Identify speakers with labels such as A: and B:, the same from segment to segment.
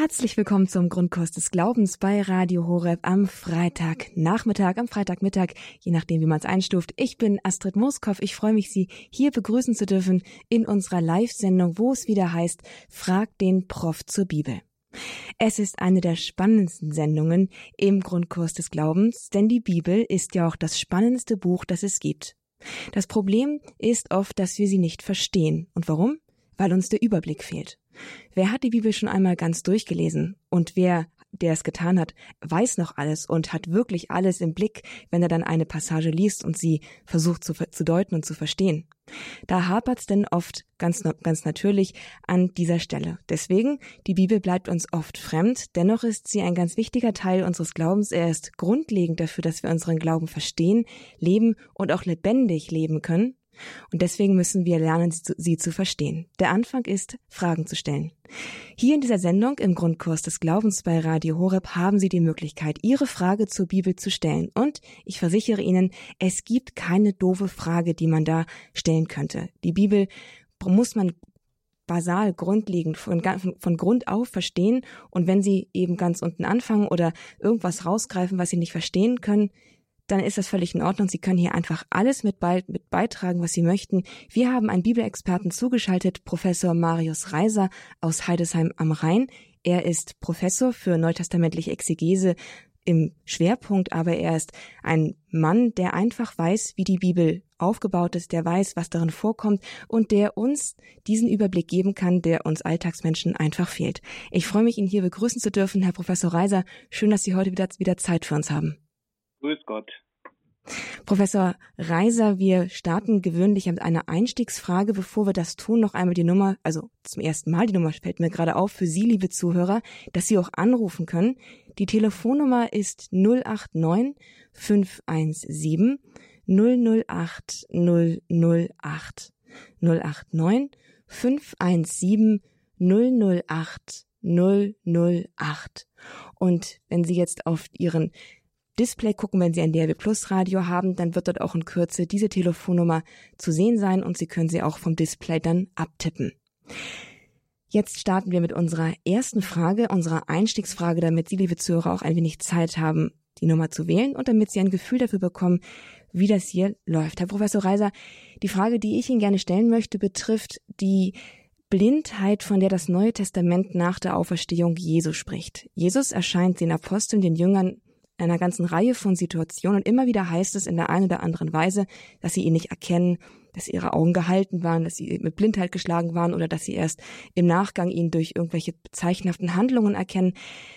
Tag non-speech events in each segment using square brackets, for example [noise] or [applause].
A: Herzlich willkommen zum Grundkurs des Glaubens bei Radio Horeb am Freitagnachmittag, am Freitagmittag, je nachdem, wie man es einstuft. Ich bin Astrid Moskow. Ich freue mich, Sie hier begrüßen zu dürfen in unserer Live-Sendung, wo es wieder heißt, Frag den Prof zur Bibel. Es ist eine der spannendsten Sendungen im Grundkurs des Glaubens, denn die Bibel ist ja auch das spannendste Buch, das es gibt. Das Problem ist oft, dass wir sie nicht verstehen. Und warum? Weil uns der Überblick fehlt. Wer hat die Bibel schon einmal ganz durchgelesen? Und wer, der es getan hat, weiß noch alles und hat wirklich alles im Blick, wenn er dann eine Passage liest und sie versucht zu, zu deuten und zu verstehen. Da hapert's denn oft ganz, ganz natürlich an dieser Stelle. Deswegen, die Bibel bleibt uns oft fremd, dennoch ist sie ein ganz wichtiger Teil unseres Glaubens. Er ist grundlegend dafür, dass wir unseren Glauben verstehen, leben und auch lebendig leben können. Und deswegen müssen wir lernen, sie zu, sie zu, verstehen. Der Anfang ist, Fragen zu stellen. Hier in dieser Sendung im Grundkurs des Glaubens bei Radio Horeb haben Sie die Möglichkeit, Ihre Frage zur Bibel zu stellen. Und ich versichere Ihnen, es gibt keine doofe Frage, die man da stellen könnte. Die Bibel muss man basal, grundlegend, von, von Grund auf verstehen. Und wenn Sie eben ganz unten anfangen oder irgendwas rausgreifen, was Sie nicht verstehen können, dann ist das völlig in Ordnung. Sie können hier einfach alles mit, bei, mit beitragen, was Sie möchten. Wir haben einen Bibelexperten zugeschaltet, Professor Marius Reiser aus Heidesheim am Rhein. Er ist Professor für neutestamentliche Exegese im Schwerpunkt, aber er ist ein Mann, der einfach weiß, wie die Bibel aufgebaut ist, der weiß, was darin vorkommt und der uns diesen Überblick geben kann, der uns Alltagsmenschen einfach fehlt. Ich freue mich, ihn hier begrüßen zu dürfen, Herr Professor Reiser. Schön, dass Sie heute wieder, wieder Zeit für uns haben.
B: Grüß Gott.
A: Professor Reiser, wir starten gewöhnlich mit einer Einstiegsfrage. Bevor wir das tun, noch einmal die Nummer, also zum ersten Mal, die Nummer fällt mir gerade auf für Sie, liebe Zuhörer, dass Sie auch anrufen können. Die Telefonnummer ist 089 517 008 008 089 517 008 008. Und wenn Sie jetzt auf Ihren Display gucken, wenn Sie ein DRB Plus Radio haben, dann wird dort auch in Kürze diese Telefonnummer zu sehen sein und Sie können sie auch vom Display dann abtippen. Jetzt starten wir mit unserer ersten Frage, unserer Einstiegsfrage, damit Sie, liebe Zuhörer, auch ein wenig Zeit haben, die Nummer zu wählen und damit Sie ein Gefühl dafür bekommen, wie das hier läuft. Herr Professor Reiser, die Frage, die ich Ihnen gerne stellen möchte, betrifft die Blindheit, von der das Neue Testament nach der Auferstehung Jesu spricht. Jesus erscheint den Aposteln, den Jüngern einer ganzen Reihe von Situationen. Und immer wieder heißt es in der einen oder anderen Weise, dass sie ihn nicht erkennen, dass ihre Augen gehalten waren, dass sie mit Blindheit geschlagen waren oder dass sie erst im Nachgang ihn durch irgendwelche zeichenhaften Handlungen erkennen.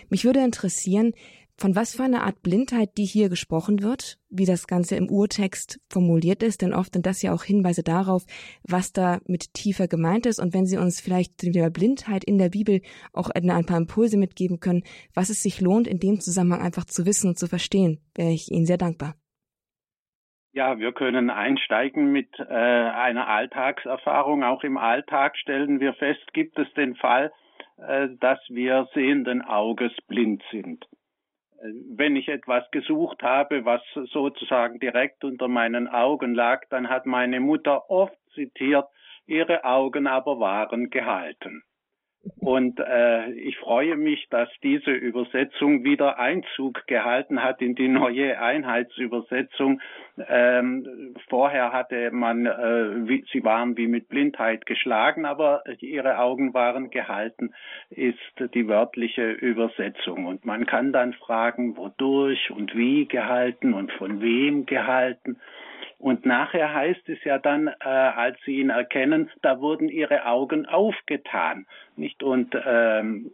A: Mich würde interessieren, von was für einer Art Blindheit die hier gesprochen wird, wie das Ganze im Urtext formuliert ist, denn oft sind das ja auch Hinweise darauf, was da mit tiefer gemeint ist. Und wenn Sie uns vielleicht zu der Blindheit in der Bibel auch ein paar Impulse mitgeben können, was es sich lohnt, in dem Zusammenhang einfach zu wissen und zu verstehen, wäre ich Ihnen sehr dankbar.
B: Ja, wir können einsteigen mit äh, einer Alltagserfahrung. Auch im Alltag stellen wir fest, gibt es den Fall, äh, dass wir sehenden Auges blind sind wenn ich etwas gesucht habe, was sozusagen direkt unter meinen Augen lag, dann hat meine Mutter oft zitiert, ihre Augen aber waren gehalten. Und äh, ich freue mich, dass diese Übersetzung wieder Einzug gehalten hat in die neue Einheitsübersetzung. Ähm, vorher hatte man, äh, wie, sie waren wie mit Blindheit geschlagen, aber ihre Augen waren gehalten, ist die wörtliche Übersetzung. Und man kann dann fragen, wodurch und wie gehalten und von wem gehalten. Und nachher heißt es ja dann, äh, als sie ihn erkennen, da wurden ihre Augen aufgetan, nicht? Und ähm,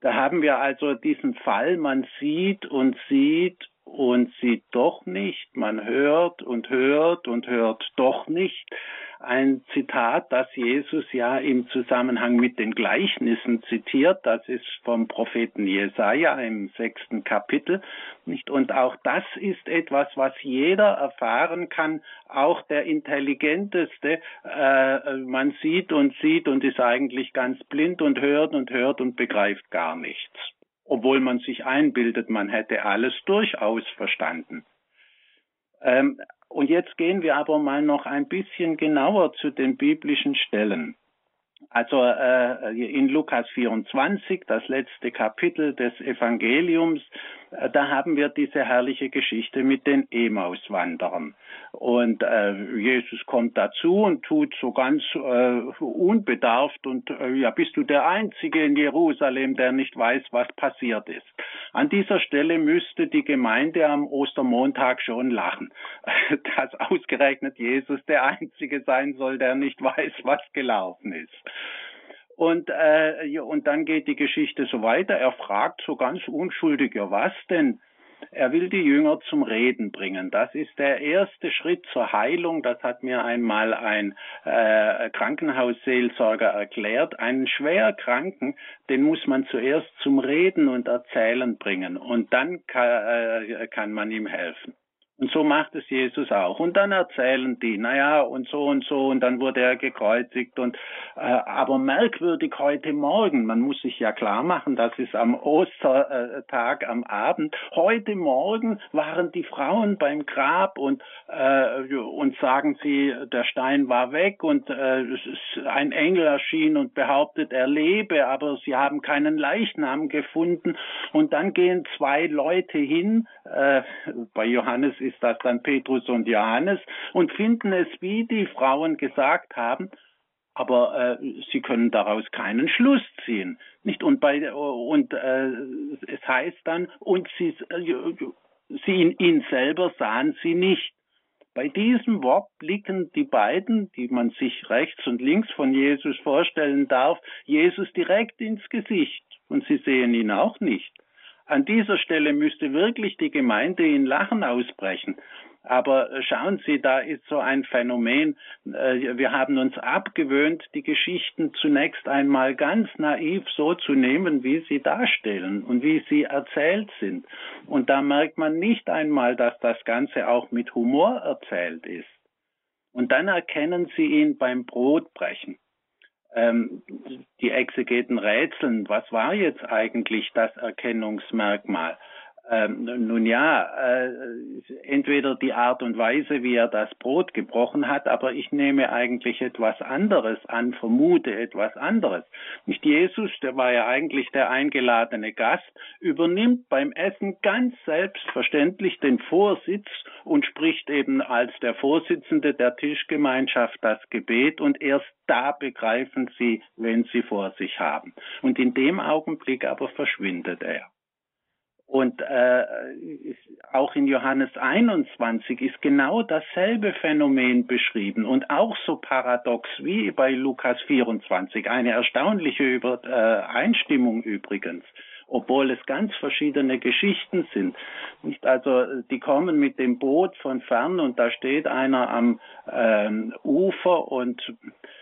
B: da haben wir also diesen Fall, man sieht und sieht und sieht doch nicht, man hört und hört und hört doch nicht ein Zitat, das Jesus ja im Zusammenhang mit den Gleichnissen zitiert. Das ist vom Propheten Jesaja im sechsten Kapitel. Nicht? Und auch das ist etwas, was jeder erfahren kann, auch der Intelligenteste. Äh, man sieht und sieht und ist eigentlich ganz blind und hört und hört und begreift gar nichts. Obwohl man sich einbildet, man hätte alles durchaus verstanden. Ähm, und jetzt gehen wir aber mal noch ein bisschen genauer zu den biblischen Stellen. Also äh, in Lukas 24, das letzte Kapitel des Evangeliums, äh, da haben wir diese herrliche Geschichte mit den Emauswanderern. Und äh, Jesus kommt dazu und tut so ganz äh, unbedarft und äh, ja, bist du der Einzige in Jerusalem, der nicht weiß, was passiert ist. An dieser Stelle müsste die Gemeinde am Ostermontag schon lachen, [laughs] dass ausgerechnet Jesus der Einzige sein soll, der nicht weiß, was gelaufen ist. Und, äh, und dann geht die Geschichte so weiter. Er fragt so ganz unschuldig, ja was denn? Er will die Jünger zum Reden bringen. Das ist der erste Schritt zur Heilung. Das hat mir einmal ein äh, Krankenhausseelsorger erklärt. Einen schwer Kranken, den muss man zuerst zum Reden und Erzählen bringen. Und dann kann, äh, kann man ihm helfen. Und so macht es Jesus auch. Und dann erzählen die, naja, und so und so, und dann wurde er gekreuzigt. Und äh, aber merkwürdig heute Morgen, man muss sich ja klar machen, das ist am Ostertag am Abend. Heute Morgen waren die Frauen beim Grab und äh, und sagen sie, der Stein war weg und äh, ein Engel erschien und behauptet, er lebe, aber sie haben keinen Leichnam gefunden. Und dann gehen zwei Leute hin, äh, bei Johannes ist das dann Petrus und Johannes, und finden es, wie die Frauen gesagt haben, aber äh, sie können daraus keinen Schluss ziehen, nicht? Und bei und äh, es heißt dann und sie, äh, sie ihn, ihn selber sahen sie nicht. Bei diesem Wort blicken die beiden, die man sich rechts und links von Jesus vorstellen darf, Jesus direkt ins Gesicht und sie sehen ihn auch nicht. An dieser Stelle müsste wirklich die Gemeinde in Lachen ausbrechen. Aber äh, schauen Sie, da ist so ein Phänomen. Äh, wir haben uns abgewöhnt, die Geschichten zunächst einmal ganz naiv so zu nehmen, wie sie darstellen und wie sie erzählt sind. Und da merkt man nicht einmal, dass das Ganze auch mit Humor erzählt ist. Und dann erkennen Sie ihn beim Brotbrechen ähm, die Exegeten rätseln, was war jetzt eigentlich das Erkennungsmerkmal? Ähm, nun ja, äh, entweder die Art und Weise, wie er das Brot gebrochen hat, aber ich nehme eigentlich etwas anderes an, vermute etwas anderes. Nicht Jesus, der war ja eigentlich der eingeladene Gast, übernimmt beim Essen ganz selbstverständlich den Vorsitz und spricht eben als der Vorsitzende der Tischgemeinschaft das Gebet und erst da begreifen sie, wenn sie vor sich haben. Und in dem Augenblick aber verschwindet er. Und äh, auch in Johannes 21 ist genau dasselbe Phänomen beschrieben und auch so paradox wie bei Lukas 24. Eine erstaunliche Übereinstimmung äh, übrigens obwohl es ganz verschiedene Geschichten sind. Nicht also, die kommen mit dem Boot von fern und da steht einer am ähm, Ufer und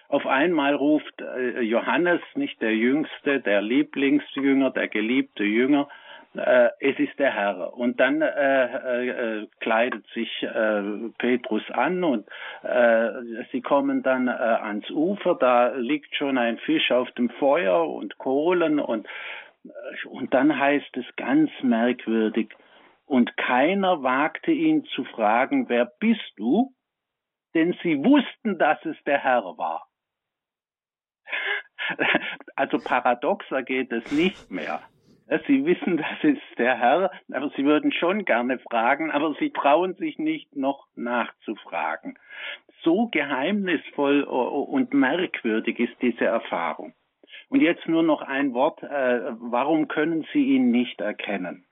B: auf einmal ruft äh, Johannes, nicht der Jüngste, der Lieblingsjünger, der geliebte Jünger, äh, es ist der Herr. Und dann äh, äh, kleidet sich äh, Petrus an und äh, sie kommen dann äh, ans Ufer, da liegt schon ein Fisch auf dem Feuer und Kohlen und, äh, und dann heißt es ganz merkwürdig, und keiner wagte ihn zu fragen, wer bist du? Denn sie wussten, dass es der Herr war. [laughs] Also paradoxer geht es nicht mehr. Sie wissen, [laughs] das ist der Herr, aber Sie würden schon gerne fragen, aber Sie trauen sich nicht noch nachzufragen. So geheimnisvoll und merkwürdig ist diese Erfahrung. Und jetzt nur noch ein Wort, äh, warum können Sie ihn nicht erkennen?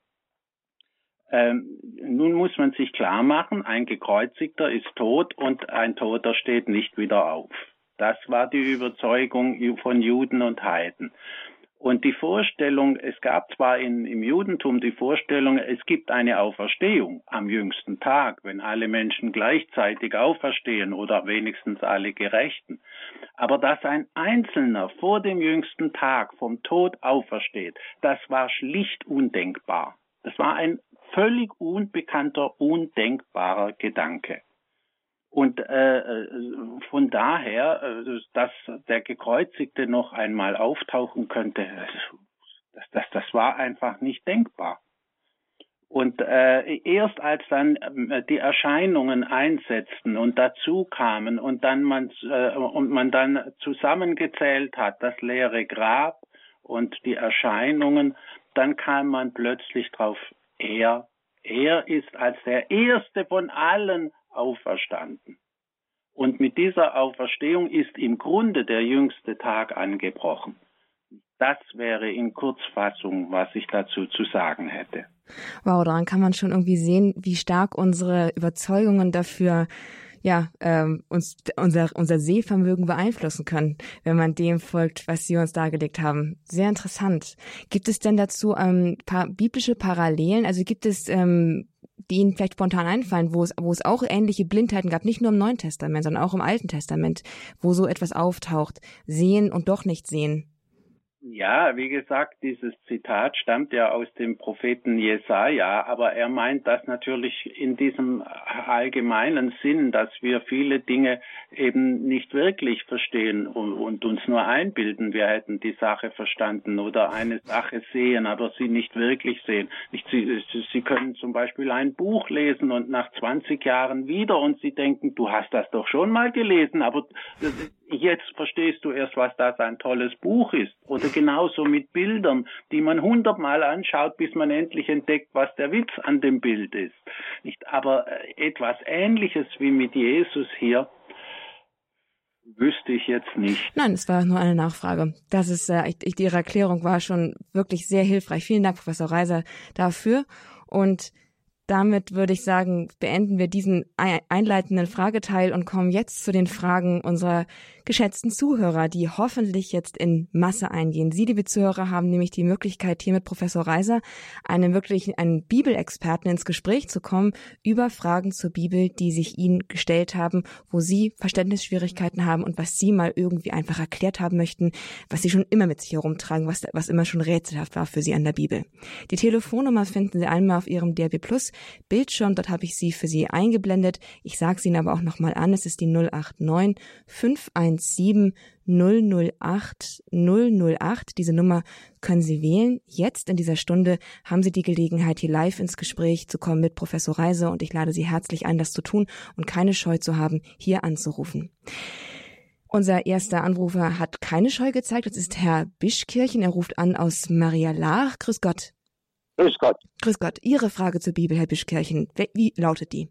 B: Ähm, nun muss man sich klar machen, ein Gekreuzigter ist tot und ein Toter steht nicht wieder auf. Das war die Überzeugung von Juden und Heiden. Und die Vorstellung, es gab zwar in, im Judentum die Vorstellung, es gibt eine Auferstehung am jüngsten Tag, wenn alle Menschen gleichzeitig auferstehen oder wenigstens alle Gerechten. Aber dass ein Einzelner vor dem jüngsten Tag vom Tod aufersteht, das war schlicht undenkbar. Das war ein völlig unbekannter, undenkbarer Gedanke. Und äh, äh, von daher, äh, dass der Gekreuzigte noch einmal auftauchen könnte, das, das, das war einfach nicht denkbar. Und äh, erst als dann äh, die Erscheinungen einsetzten und dazu kamen und dann man äh, und man dann zusammengezählt hat, das leere Grab und die Erscheinungen, dann kam man plötzlich drauf, er, er ist als der erste von allen auferstanden. Und mit dieser Auferstehung ist im Grunde der jüngste Tag angebrochen. Das wäre in Kurzfassung, was ich dazu zu sagen hätte.
A: Wow, daran kann man schon irgendwie sehen, wie stark unsere Überzeugungen dafür ja, ähm, uns unser, unser Sehvermögen beeinflussen können, wenn man dem folgt, was Sie uns dargelegt haben. Sehr interessant. Gibt es denn dazu ähm, paar biblische Parallelen? Also gibt es ähm, die Ihnen vielleicht spontan einfallen, wo es, wo es auch ähnliche Blindheiten gab, nicht nur im Neuen Testament, sondern auch im Alten Testament, wo so etwas auftaucht, sehen und doch nicht sehen?
B: Ja, wie gesagt, dieses Zitat stammt ja aus dem Propheten Jesaja, aber er meint das natürlich in diesem allgemeinen Sinn, dass wir viele Dinge eben nicht wirklich verstehen und, und, uns nur einbilden, wir hätten die Sache verstanden oder eine Sache sehen, aber sie nicht wirklich sehen. Nicht, sie, sie können zum Beispiel ein Buch lesen und nach 20 Jahren wieder und sie denken, du hast das doch schon mal gelesen, aber jetzt verstehst du erst, was das ein tolles Buch ist. Oder genauso mit Bildern, die man hundertmal anschaut, bis man endlich entdeckt, was der Witz an dem Bild ist. Nicht, aber äh, etwas Ähnliches wie mit Jesus hier wüsste ich jetzt nicht.
A: Nein, es war nur eine Nachfrage. Das ist, äh, ich, Ihre Erklärung war schon wirklich sehr hilfreich. Vielen Dank, Professor Reiser, dafür. Und damit würde ich sagen, beenden wir diesen einleitenden Frageteil und kommen jetzt zu den Fragen unserer geschätzten Zuhörer, die hoffentlich jetzt in Masse eingehen. Sie, liebe Zuhörer, haben nämlich die Möglichkeit, hier mit Professor Reiser, einen wirklich einen Bibelexperten ins Gespräch zu kommen über Fragen zur Bibel, die sich Ihnen gestellt haben, wo Sie Verständnisschwierigkeiten haben und was Sie mal irgendwie einfach erklärt haben möchten, was Sie schon immer mit sich herumtragen, was, was immer schon rätselhaft war für Sie an der Bibel. Die Telefonnummer finden Sie einmal auf Ihrem DRB Plus Bildschirm. Dort habe ich sie für Sie eingeblendet. Ich sage sie Ihnen aber auch nochmal an. Es ist die 089 517 008 008. Diese Nummer können Sie wählen. Jetzt in dieser Stunde haben Sie die Gelegenheit, hier live ins Gespräch zu kommen mit Professor Reise und ich lade Sie herzlich ein, das zu tun und keine Scheu zu haben, hier anzurufen. Unser erster Anrufer hat keine Scheu gezeigt. Das ist Herr Bischkirchen. Er ruft an aus Maria Lach. Grüß Gott.
C: Grüß Gott.
A: Grüß Gott. Ihre Frage zur Bibel, Herr Bischkirchen, wie lautet die?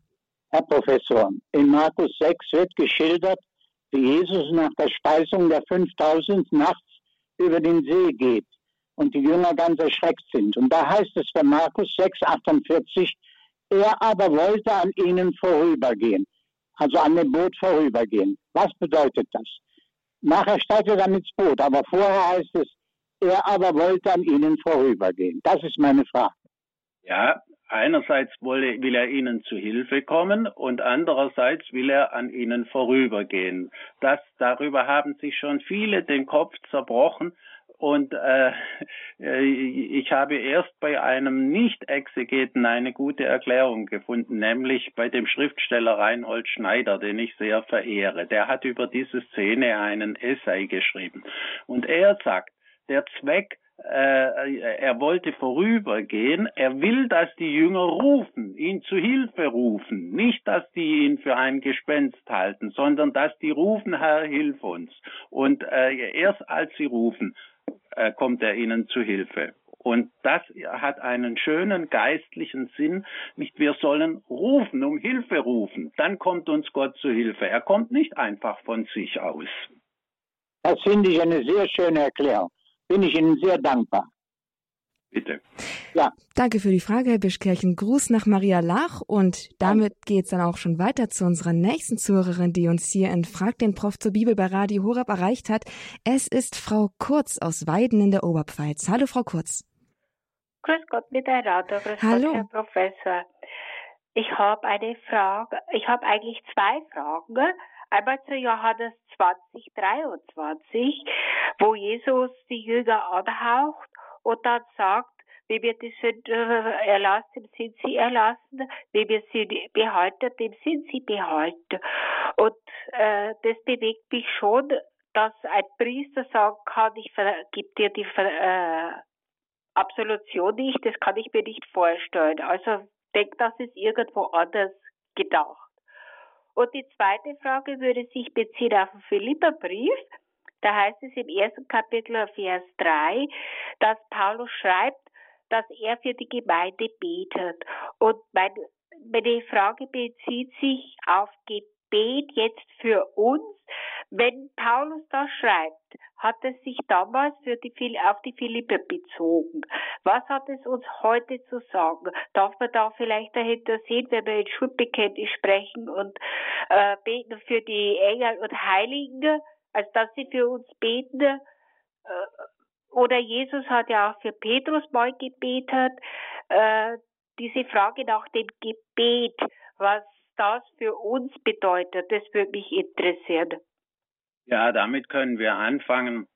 C: Herr Professor, in Markus 6 wird geschildert, wie Jesus nach der Speisung der 5000 nachts über den See geht und die Jünger ganz erschreckt sind. Und da heißt es bei Markus 6, 48, er aber wollte an ihnen vorübergehen, also an dem Boot vorübergehen. Was bedeutet das? Nachher steigt er dann ins Boot, aber vorher heißt es, er aber wollte an ihnen vorübergehen. Das ist meine Frage.
B: Ja, einerseits will, er ihnen zu Hilfe kommen und andererseits will er an ihnen vorübergehen. Das, darüber haben sich schon viele den Kopf zerbrochen. Und äh, äh ich habe erst bei einem Nicht-Exegeten eine gute Erklärung gefunden, nämlich bei dem Schriftsteller Reinhold Schneider, den ich sehr verehre. Der hat über diese Szene einen Essay geschrieben. Und er sagt, der Zweck, äh, er wollte vorübergehen, er will, dass die Jünger rufen, ihn zu Hilfe rufen, nicht, dass die ihn für ein Gespenst halten, sondern dass die rufen, Herr, hilf uns. Und äh, erst als sie rufen, äh, kommt er ihnen zu Hilfe. Und das hat einen schönen geistlichen Sinn. Nicht wir sollen rufen, um Hilfe rufen. Dann kommt uns Gott zu Hilfe. Er kommt nicht einfach von sich aus.
C: Das finde ich eine sehr schöne Erklärung bin ich Ihnen sehr dankbar.
B: Bitte.
A: Ja. Danke für die Frage, Herr Bischkirchen. Gruß nach Maria Lach und damit geht es dann auch schon weiter zu unserer nächsten Zuhörerin, die uns hier in Frag den Prof zur Bibel bei Radio Horab erreicht hat. Es ist Frau Kurz aus Weiden in der Oberpfalz. Hallo, Frau Kurz.
D: Grüß Gott miteinander. Grüß
A: Hallo.
D: Gott, Herr Professor. Ich habe eine Frage. Ich habe eigentlich zwei Fragen. Einmal zu Johannes 20, 23, wo Jesus die Jünger anhaucht und dann sagt, wie wir die Sünde erlassen, sind sie erlassen, wie wir sie behalten, dem sind sie behalten. Und äh, das bewegt mich schon, dass ein Priester sagen kann, ich vergib dir die, äh, Absolution nicht, das kann ich mir nicht vorstellen. Also denke, das ist irgendwo anders gedacht. Und die zweite Frage würde sich beziehen auf den Philipperbrief. Da heißt es im ersten Kapitel, Vers 3, dass Paulus schreibt, dass er für die Gemeinde betet. Und meine, meine Frage bezieht sich auf Gebet jetzt für uns. Wenn Paulus das schreibt, hat es sich damals für die, auf die Philippe bezogen. Was hat es uns heute zu sagen? Darf man da vielleicht dahinter sehen, wenn wir in Schuldbekenntnis sprechen und äh, beten für die Engel und Heiligen, als dass sie für uns beten? Äh, oder Jesus hat ja auch für Petrus mal gebetet. Äh, diese Frage nach dem Gebet, was das für uns bedeutet, das würde mich interessieren.
B: Ja, damit können wir anfangen.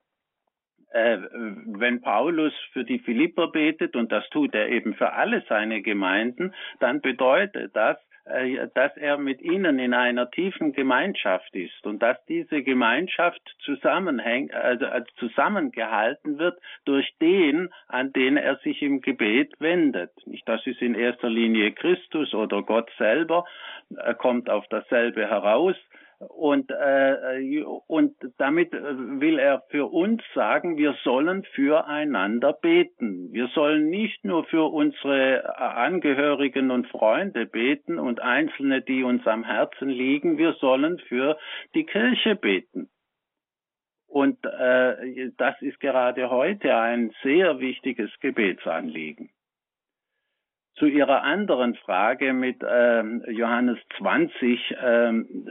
B: Äh, wenn Paulus für die Philipper betet, und das tut er eben für alle seine Gemeinden, dann bedeutet das, äh, dass er mit ihnen in einer tiefen Gemeinschaft ist und dass diese Gemeinschaft zusammenhängt, also äh, zusammengehalten wird durch den, an den er sich im Gebet wendet. Nicht, das ist in erster Linie Christus oder Gott selber, er kommt auf dasselbe heraus. Und, äh, und damit will er für uns sagen, wir sollen füreinander beten. Wir sollen nicht nur für unsere Angehörigen und Freunde beten und Einzelne, die uns am Herzen liegen, wir sollen für die Kirche beten. Und äh, das ist gerade heute ein sehr wichtiges Gebetsanliegen. Zu Ihrer anderen Frage mit ähm, Johannes 20, ähm,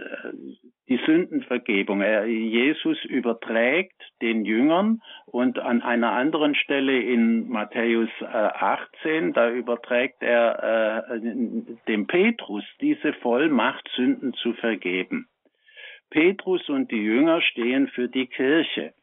B: die Sündenvergebung. Er, Jesus überträgt den Jüngern und an einer anderen Stelle in Matthäus äh, 18, da überträgt er äh, dem Petrus diese Vollmacht, Sünden zu vergeben. Petrus und die Jünger stehen für die Kirche.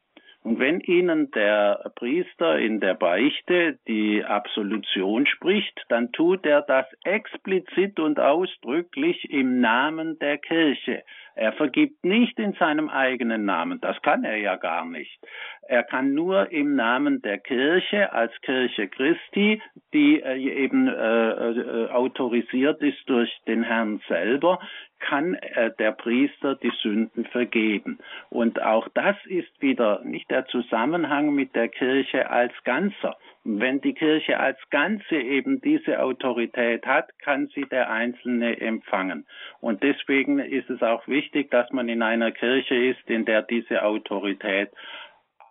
B: Und wenn Ihnen der Priester in der Beichte die Absolution spricht, dann tut er das explizit und ausdrücklich im Namen der Kirche. Er vergibt nicht in seinem eigenen Namen, das kann er ja gar nicht. Er kann nur im Namen der Kirche als Kirche Christi, die äh, eben äh, äh, autorisiert ist durch den Herrn selber, kann äh, der Priester die Sünden vergeben. Und auch das ist wieder nicht der Zusammenhang mit der Kirche als Ganzer. Wenn die Kirche als Ganze eben diese Autorität hat, kann sie der Einzelne empfangen. Und deswegen ist es auch wichtig, dass man in einer Kirche ist, in der diese Autorität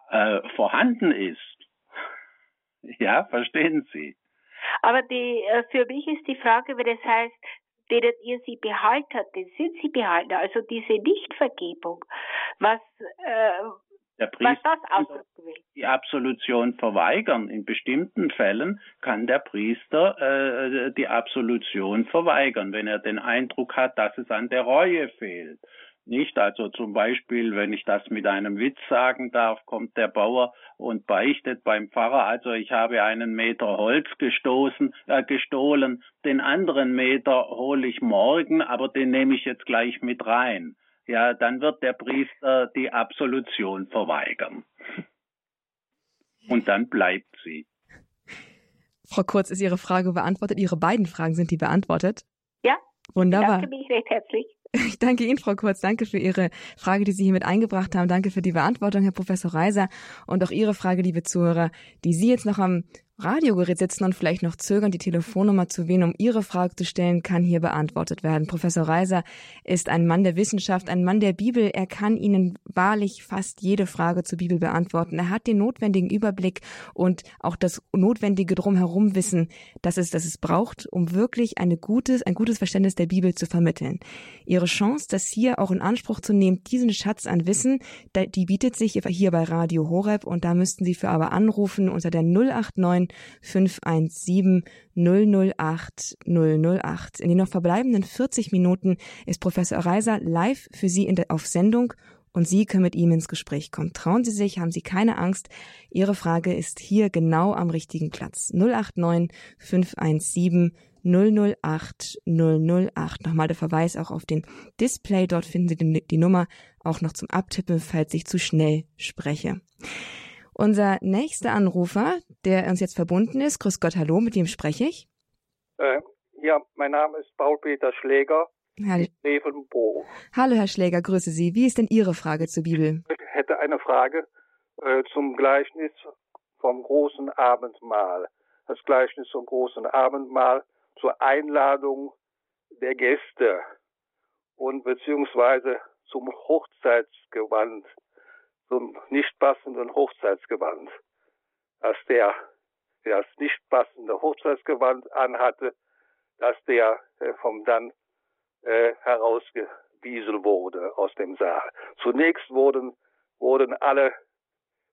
B: äh, vorhanden ist. [laughs] Ja, verstehen Sie?
D: Aber die, äh, für mich ist die Frage, wenn es heißt, denen ihr sie behaltet, sind sie behalten, also diese Nichtvergebung, was, äh,
B: der Priester die Absolution verweigern. In bestimmten Fällen kann der Priester äh, die Absolution verweigern, wenn er den Eindruck hat, dass es an der Reue fehlt. Nicht, also zum Beispiel, wenn ich das mit einem Witz sagen darf, kommt der Bauer und beichtet beim Pfarrer, also ich habe einen Meter Holz gestoßen, äh, gestohlen, den anderen Meter hole ich morgen, aber den nehme ich jetzt gleich mit rein. Ja, dann wird der Priester die Absolution verweigern. Und dann bleibt sie.
A: Frau Kurz, ist Ihre Frage beantwortet? Ihre beiden Fragen sind die beantwortet?
D: Ja.
A: Wunderbar.
D: Danke mich recht herzlich. [laughs]
A: Ich danke Ihnen, Frau Kurz. Danke für Ihre Frage, die Sie hier mit eingebracht haben. Danke für die Beantwortung, Herr Professor Reiser. Und auch Ihre Frage, liebe Zuhörer, die Sie jetzt noch am Radiogerät sitzen und vielleicht noch zögern, die Telefonnummer zu wählen, um Ihre Frage zu stellen, kann hier beantwortet werden. Professor Reiser ist ein Mann der Wissenschaft, ein Mann der Bibel. Er kann Ihnen wahrlich fast jede Frage zur Bibel beantworten. Er hat den notwendigen Überblick und auch das notwendige drumherum Wissen, das es, das es braucht, um wirklich eine gutes, ein gutes Verständnis der Bibel zu vermitteln. Ihre Chance, das hier auch in Anspruch zu nehmen, diesen Schatz an Wissen, die bietet sich hier bei Radio Horeb und da müssten Sie für aber anrufen unter der 089 517 008 008. In den noch verbleibenden 40 Minuten ist Professor Reiser live für Sie der, auf Sendung und Sie können mit ihm ins Gespräch kommen. Trauen Sie sich, haben Sie keine Angst. Ihre Frage ist hier genau am richtigen Platz. 089 517 008 008. Nochmal der Verweis auch auf den Display. Dort finden Sie die Nummer auch noch zum Abtippen, falls ich zu schnell spreche. Unser nächster Anrufer, der uns jetzt verbunden ist, grüß Gott, hallo, mit wem spreche ich?
E: Äh, ja, mein Name ist Paul-Peter Schläger. Hallo.
A: Hallo, Herr Schläger, grüße Sie. Wie ist denn Ihre Frage zur Bibel?
E: Ich hätte eine Frage äh, zum Gleichnis vom großen Abendmahl. Das Gleichnis vom großen Abendmahl zur Einladung der Gäste und beziehungsweise zum Hochzeitsgewand, zum nicht passenden Hochzeitsgewand. Dass der, der das nicht passende Hochzeitsgewand anhatte, dass der äh, vom dann äh, herausgewiesen wurde aus dem Saal. Zunächst wurden, wurden alle,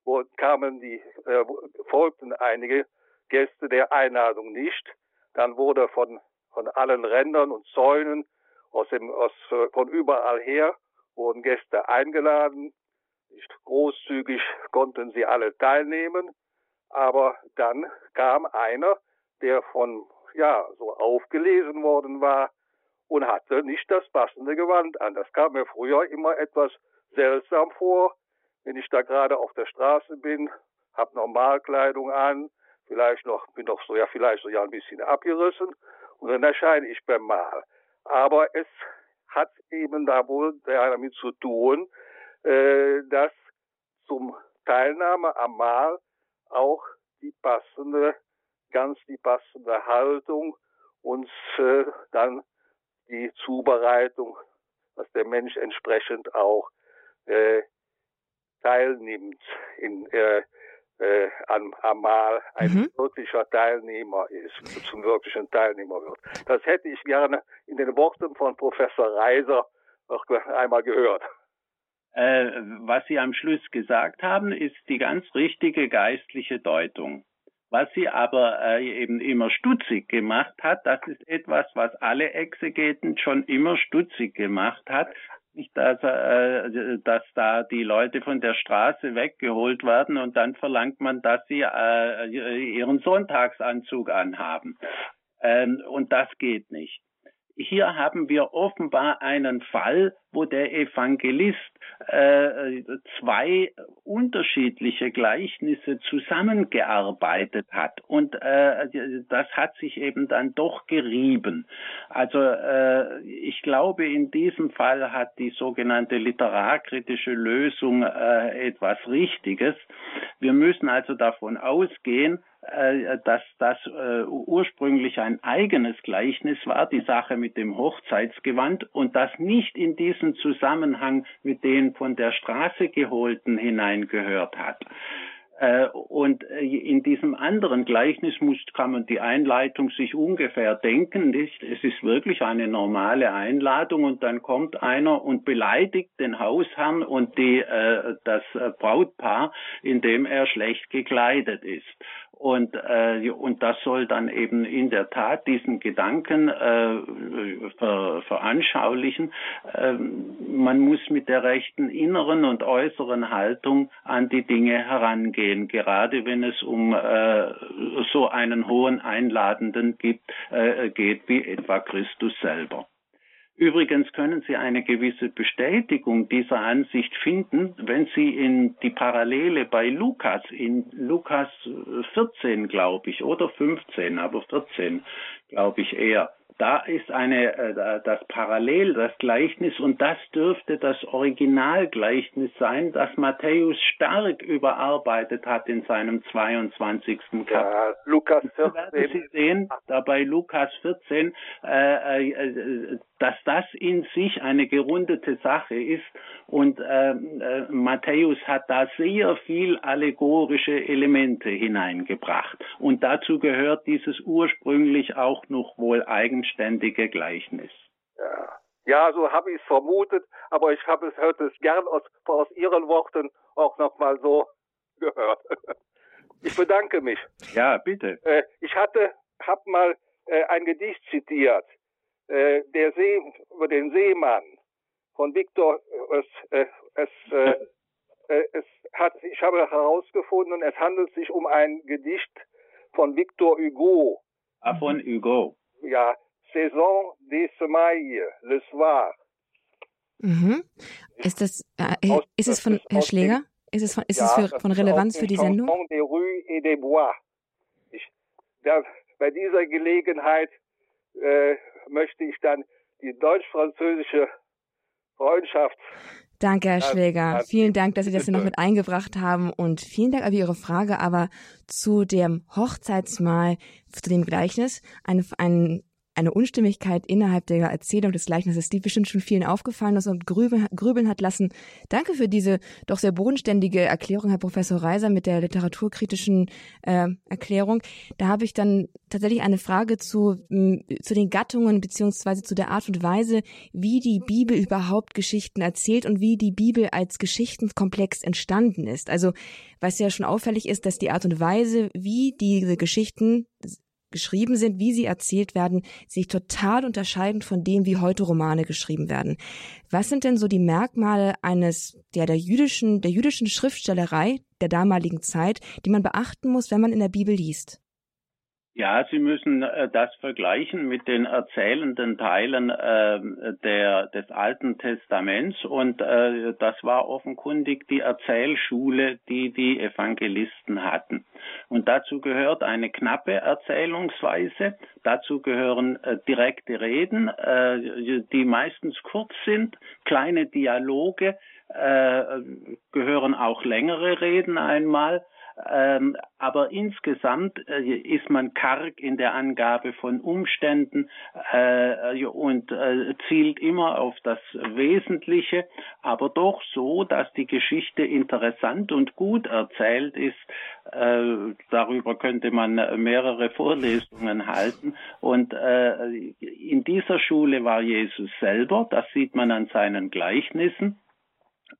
E: wurden, kamen die, äh, folgten einige Gäste der Einladung nicht. Dann wurde von, von allen Rändern und Zäunen aus dem, aus, von überall her wurden Gäste eingeladen. Großzügig konnten sie alle teilnehmen. Aber dann kam einer, der von, ja, so aufgelesen worden war, und hatte nicht das passende Gewand an. Das kam mir früher immer etwas seltsam vor, wenn ich da gerade auf der Straße bin, habe Normalkleidung an, vielleicht noch, bin noch so, ja, vielleicht so ja ein bisschen abgerissen und dann erscheine ich beim Mahl. Aber es hat eben da wohl damit zu tun, äh, dass zum Teilnahme am Mahl auch die passende, ganz die passende Haltung uns äh, dann die Zubereitung, dass der Mensch entsprechend auch äh, teilnimmt in, äh, äh, am, am Mahl ein mhm. wirklicher Teilnehmer ist, zum wirklichen Teilnehmer wird. Das hätte ich gerne in den Worten von Professor Reiser noch einmal gehört.
B: Äh, was Sie am Schluss gesagt haben, ist die ganz richtige geistliche Deutung. Was sie aber äh, eben immer stutzig gemacht hat, das ist etwas, was alle Exegeten schon immer stutzig gemacht hat. Nicht, dass, äh, dass da die Leute von der Straße weggeholt werden und dann verlangt man, dass sie äh, ihren Sonntagsanzug anhaben. Ähm, und das geht nicht. Hier haben wir offenbar einen Fall, wo der Evangelist äh, zwei unterschiedliche Gleichnisse zusammengearbeitet hat. Und äh, das hat sich eben dann doch gerieben. Also äh, ich glaube, in diesem Fall hat die sogenannte literarkritische Lösung äh, etwas Richtiges. Wir müssen also davon ausgehen, dass das äh, ursprünglich ein eigenes Gleichnis war, die Sache mit dem Hochzeitsgewand, und das nicht in diesen Zusammenhang mit den von der Straße geholten hineingehört hat. Äh, und in diesem anderen Gleichnis muss, kann man die Einleitung sich ungefähr denken. Nicht? Es ist wirklich eine normale Einladung und dann kommt einer und beleidigt den Hausherrn und die, das Brautpaar, indem er schlecht gekleidet ist. Und, äh, und das soll dann eben in der Tat diesen Gedanken äh, ver, veranschaulichen. Äh, man muss mit der rechten inneren und äußeren Haltung an die Dinge herangehen, gerade wenn es um äh, so einen hohen Einladenden gibt, äh, geht wie etwa Christus selber. Übrigens können Sie eine gewisse Bestätigung dieser Ansicht finden, wenn Sie in die Parallele bei Lukas, in Lukas 14, glaube ich, oder 15, aber 14, glaube ich eher, da ist eine, äh, das Parallel, das Gleichnis, und das dürfte das Originalgleichnis sein, das Matthäus stark überarbeitet hat in seinem 22. Kapitel. Ja,
E: Lukas
B: 14. Werden Sie sehen, da bei Lukas 14, äh, äh, dass das in sich eine gerundete Sache ist und äh, äh, Matthäus hat da sehr viel allegorische Elemente hineingebracht und dazu gehört dieses ursprünglich auch noch wohl eigenständige Gleichnis.
E: Ja, ja so habe ich es vermutet, aber ich habe es hört es gern aus, aus Ihren Worten auch nochmal so [laughs] gehört. Ich bedanke mich.
B: Ja, bitte.
E: Äh, ich hatte, habe mal äh, ein Gedicht zitiert, äh, der See über den Seemann von Viktor. Es, es, es hat, ich habe herausgefunden, es handelt sich um ein Gedicht von Victor Hugo.
B: Ah, von Hugo.
E: Ja, Saison des Semailles, le soir.
A: Mhm. Ist das, äh, aus, ist es von Herr Schläger? Ist es von, ist ja, es für, von Relevanz für die Sendung?
E: Des rues et des bois. Ich, da, bei dieser Gelegenheit äh, möchte ich dann die deutsch-französische Freundschaft
A: Danke, Herr Schläger. Vielen Dank, dass Sie das hier noch mit eingebracht haben und vielen Dank für Ihre Frage. Aber zu dem Hochzeitsmahl, zu dem Gleichnis, ein, ein eine Unstimmigkeit innerhalb der Erzählung des Gleichnisses, die bestimmt schon vielen aufgefallen ist und grübeln, grübeln hat lassen. Danke für diese doch sehr bodenständige Erklärung, Herr Professor Reiser, mit der literaturkritischen äh, Erklärung. Da habe ich dann tatsächlich eine Frage zu, zu den Gattungen beziehungsweise zu der Art und Weise, wie die Bibel überhaupt Geschichten erzählt und wie die Bibel als Geschichtenkomplex entstanden ist. Also was ja schon auffällig ist, dass die Art und Weise, wie diese Geschichten geschrieben sind, wie sie erzählt werden, sich total unterscheiden von dem, wie heute Romane geschrieben werden. Was sind denn so die Merkmale eines der, der jüdischen, der jüdischen Schriftstellerei der damaligen Zeit, die man beachten muss, wenn man in der Bibel liest?
B: Ja, Sie müssen äh, das vergleichen mit den erzählenden Teilen äh, der, des Alten Testaments. Und äh, das war offenkundig die Erzählschule, die die Evangelisten hatten. Und dazu gehört eine knappe Erzählungsweise, dazu gehören äh, direkte Reden, äh, die meistens kurz sind, kleine Dialoge, äh, gehören auch längere Reden einmal ähm, aber insgesamt äh, ist man karg in der Angabe von Umständen äh, und äh, zielt immer auf das Wesentliche, aber doch so, dass die Geschichte interessant und gut erzählt ist. Äh, darüber könnte man mehrere Vorlesungen halten. Und äh, in dieser Schule war Jesus selber, das sieht man an seinen Gleichnissen.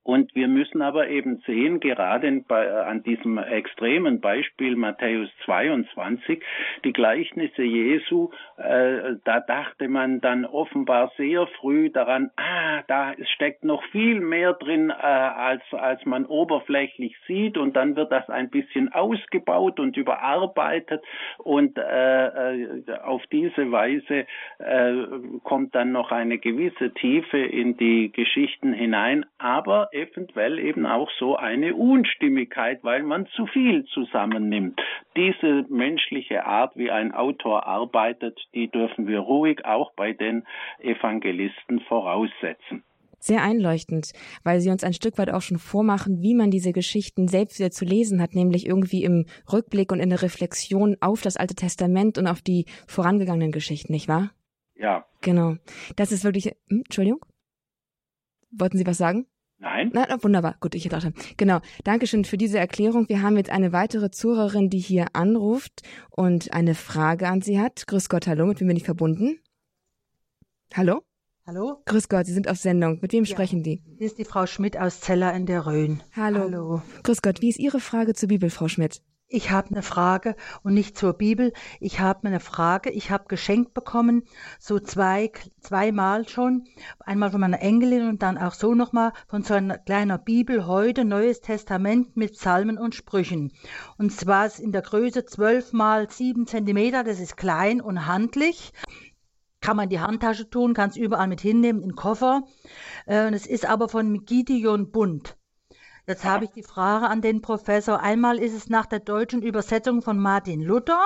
B: Und wir müssen aber eben sehen, gerade bei, äh, an diesem extremen Beispiel Matthäus 22, die Gleichnisse Jesu, äh, da dachte man dann offenbar sehr früh daran, ah, da steckt noch viel mehr drin, äh, als, als man oberflächlich sieht. Und dann wird das ein bisschen ausgebaut und überarbeitet. Und äh, äh auf diese Weise äh, kommt dann noch eine gewisse Tiefe in die Geschichten hinein. Aber eventuell eben auch so eine Unstimmigkeit, weil man zu viel zusammennimmt. Diese menschliche Art, wie ein Autor arbeitet, die dürfen wir ruhig auch bei den Evangelisten voraussetzen
A: sehr einleuchtend, weil sie uns ein Stück weit auch schon vormachen, wie man diese Geschichten selbst wieder zu lesen hat, nämlich irgendwie im Rückblick und in der Reflexion auf das Alte Testament und auf die vorangegangenen Geschichten, nicht wahr?
B: Ja.
A: Genau. Das ist wirklich. Hm, Entschuldigung? Wollten Sie was sagen?
B: Nein.
A: Na, wunderbar. Gut, ich dachte. Genau. Dankeschön für diese Erklärung. Wir haben jetzt eine weitere Zuhörerin, die hier anruft und eine Frage an Sie hat. Grüß Gott, hallo. Mit wem bin ich verbunden? Hallo?
F: Hallo?
A: Grüß Gott, Sie sind auf Sendung. Mit wem ja. sprechen die?
F: Hier ist die Frau Schmidt aus Zeller in der Rhön.
A: Hallo. Hallo. Grüß Gott, wie ist Ihre Frage zur Bibel, Frau Schmidt?
F: Ich habe eine Frage und nicht zur Bibel. Ich habe eine Frage. Ich habe geschenkt bekommen, so zwei, zweimal schon. Einmal von meiner Enkelin und dann auch so nochmal von so einer kleinen Bibel heute, Neues Testament mit Psalmen und Sprüchen. Und zwar ist in der Größe 12 mal 7 Zentimeter. Das ist klein und handlich kann man in die Handtasche tun, kann es überall mit hinnehmen, in den Koffer. Äh, es ist aber von Gideon Bund. Jetzt habe ich die Frage an den Professor. Einmal ist es nach der deutschen Übersetzung von Martin Luther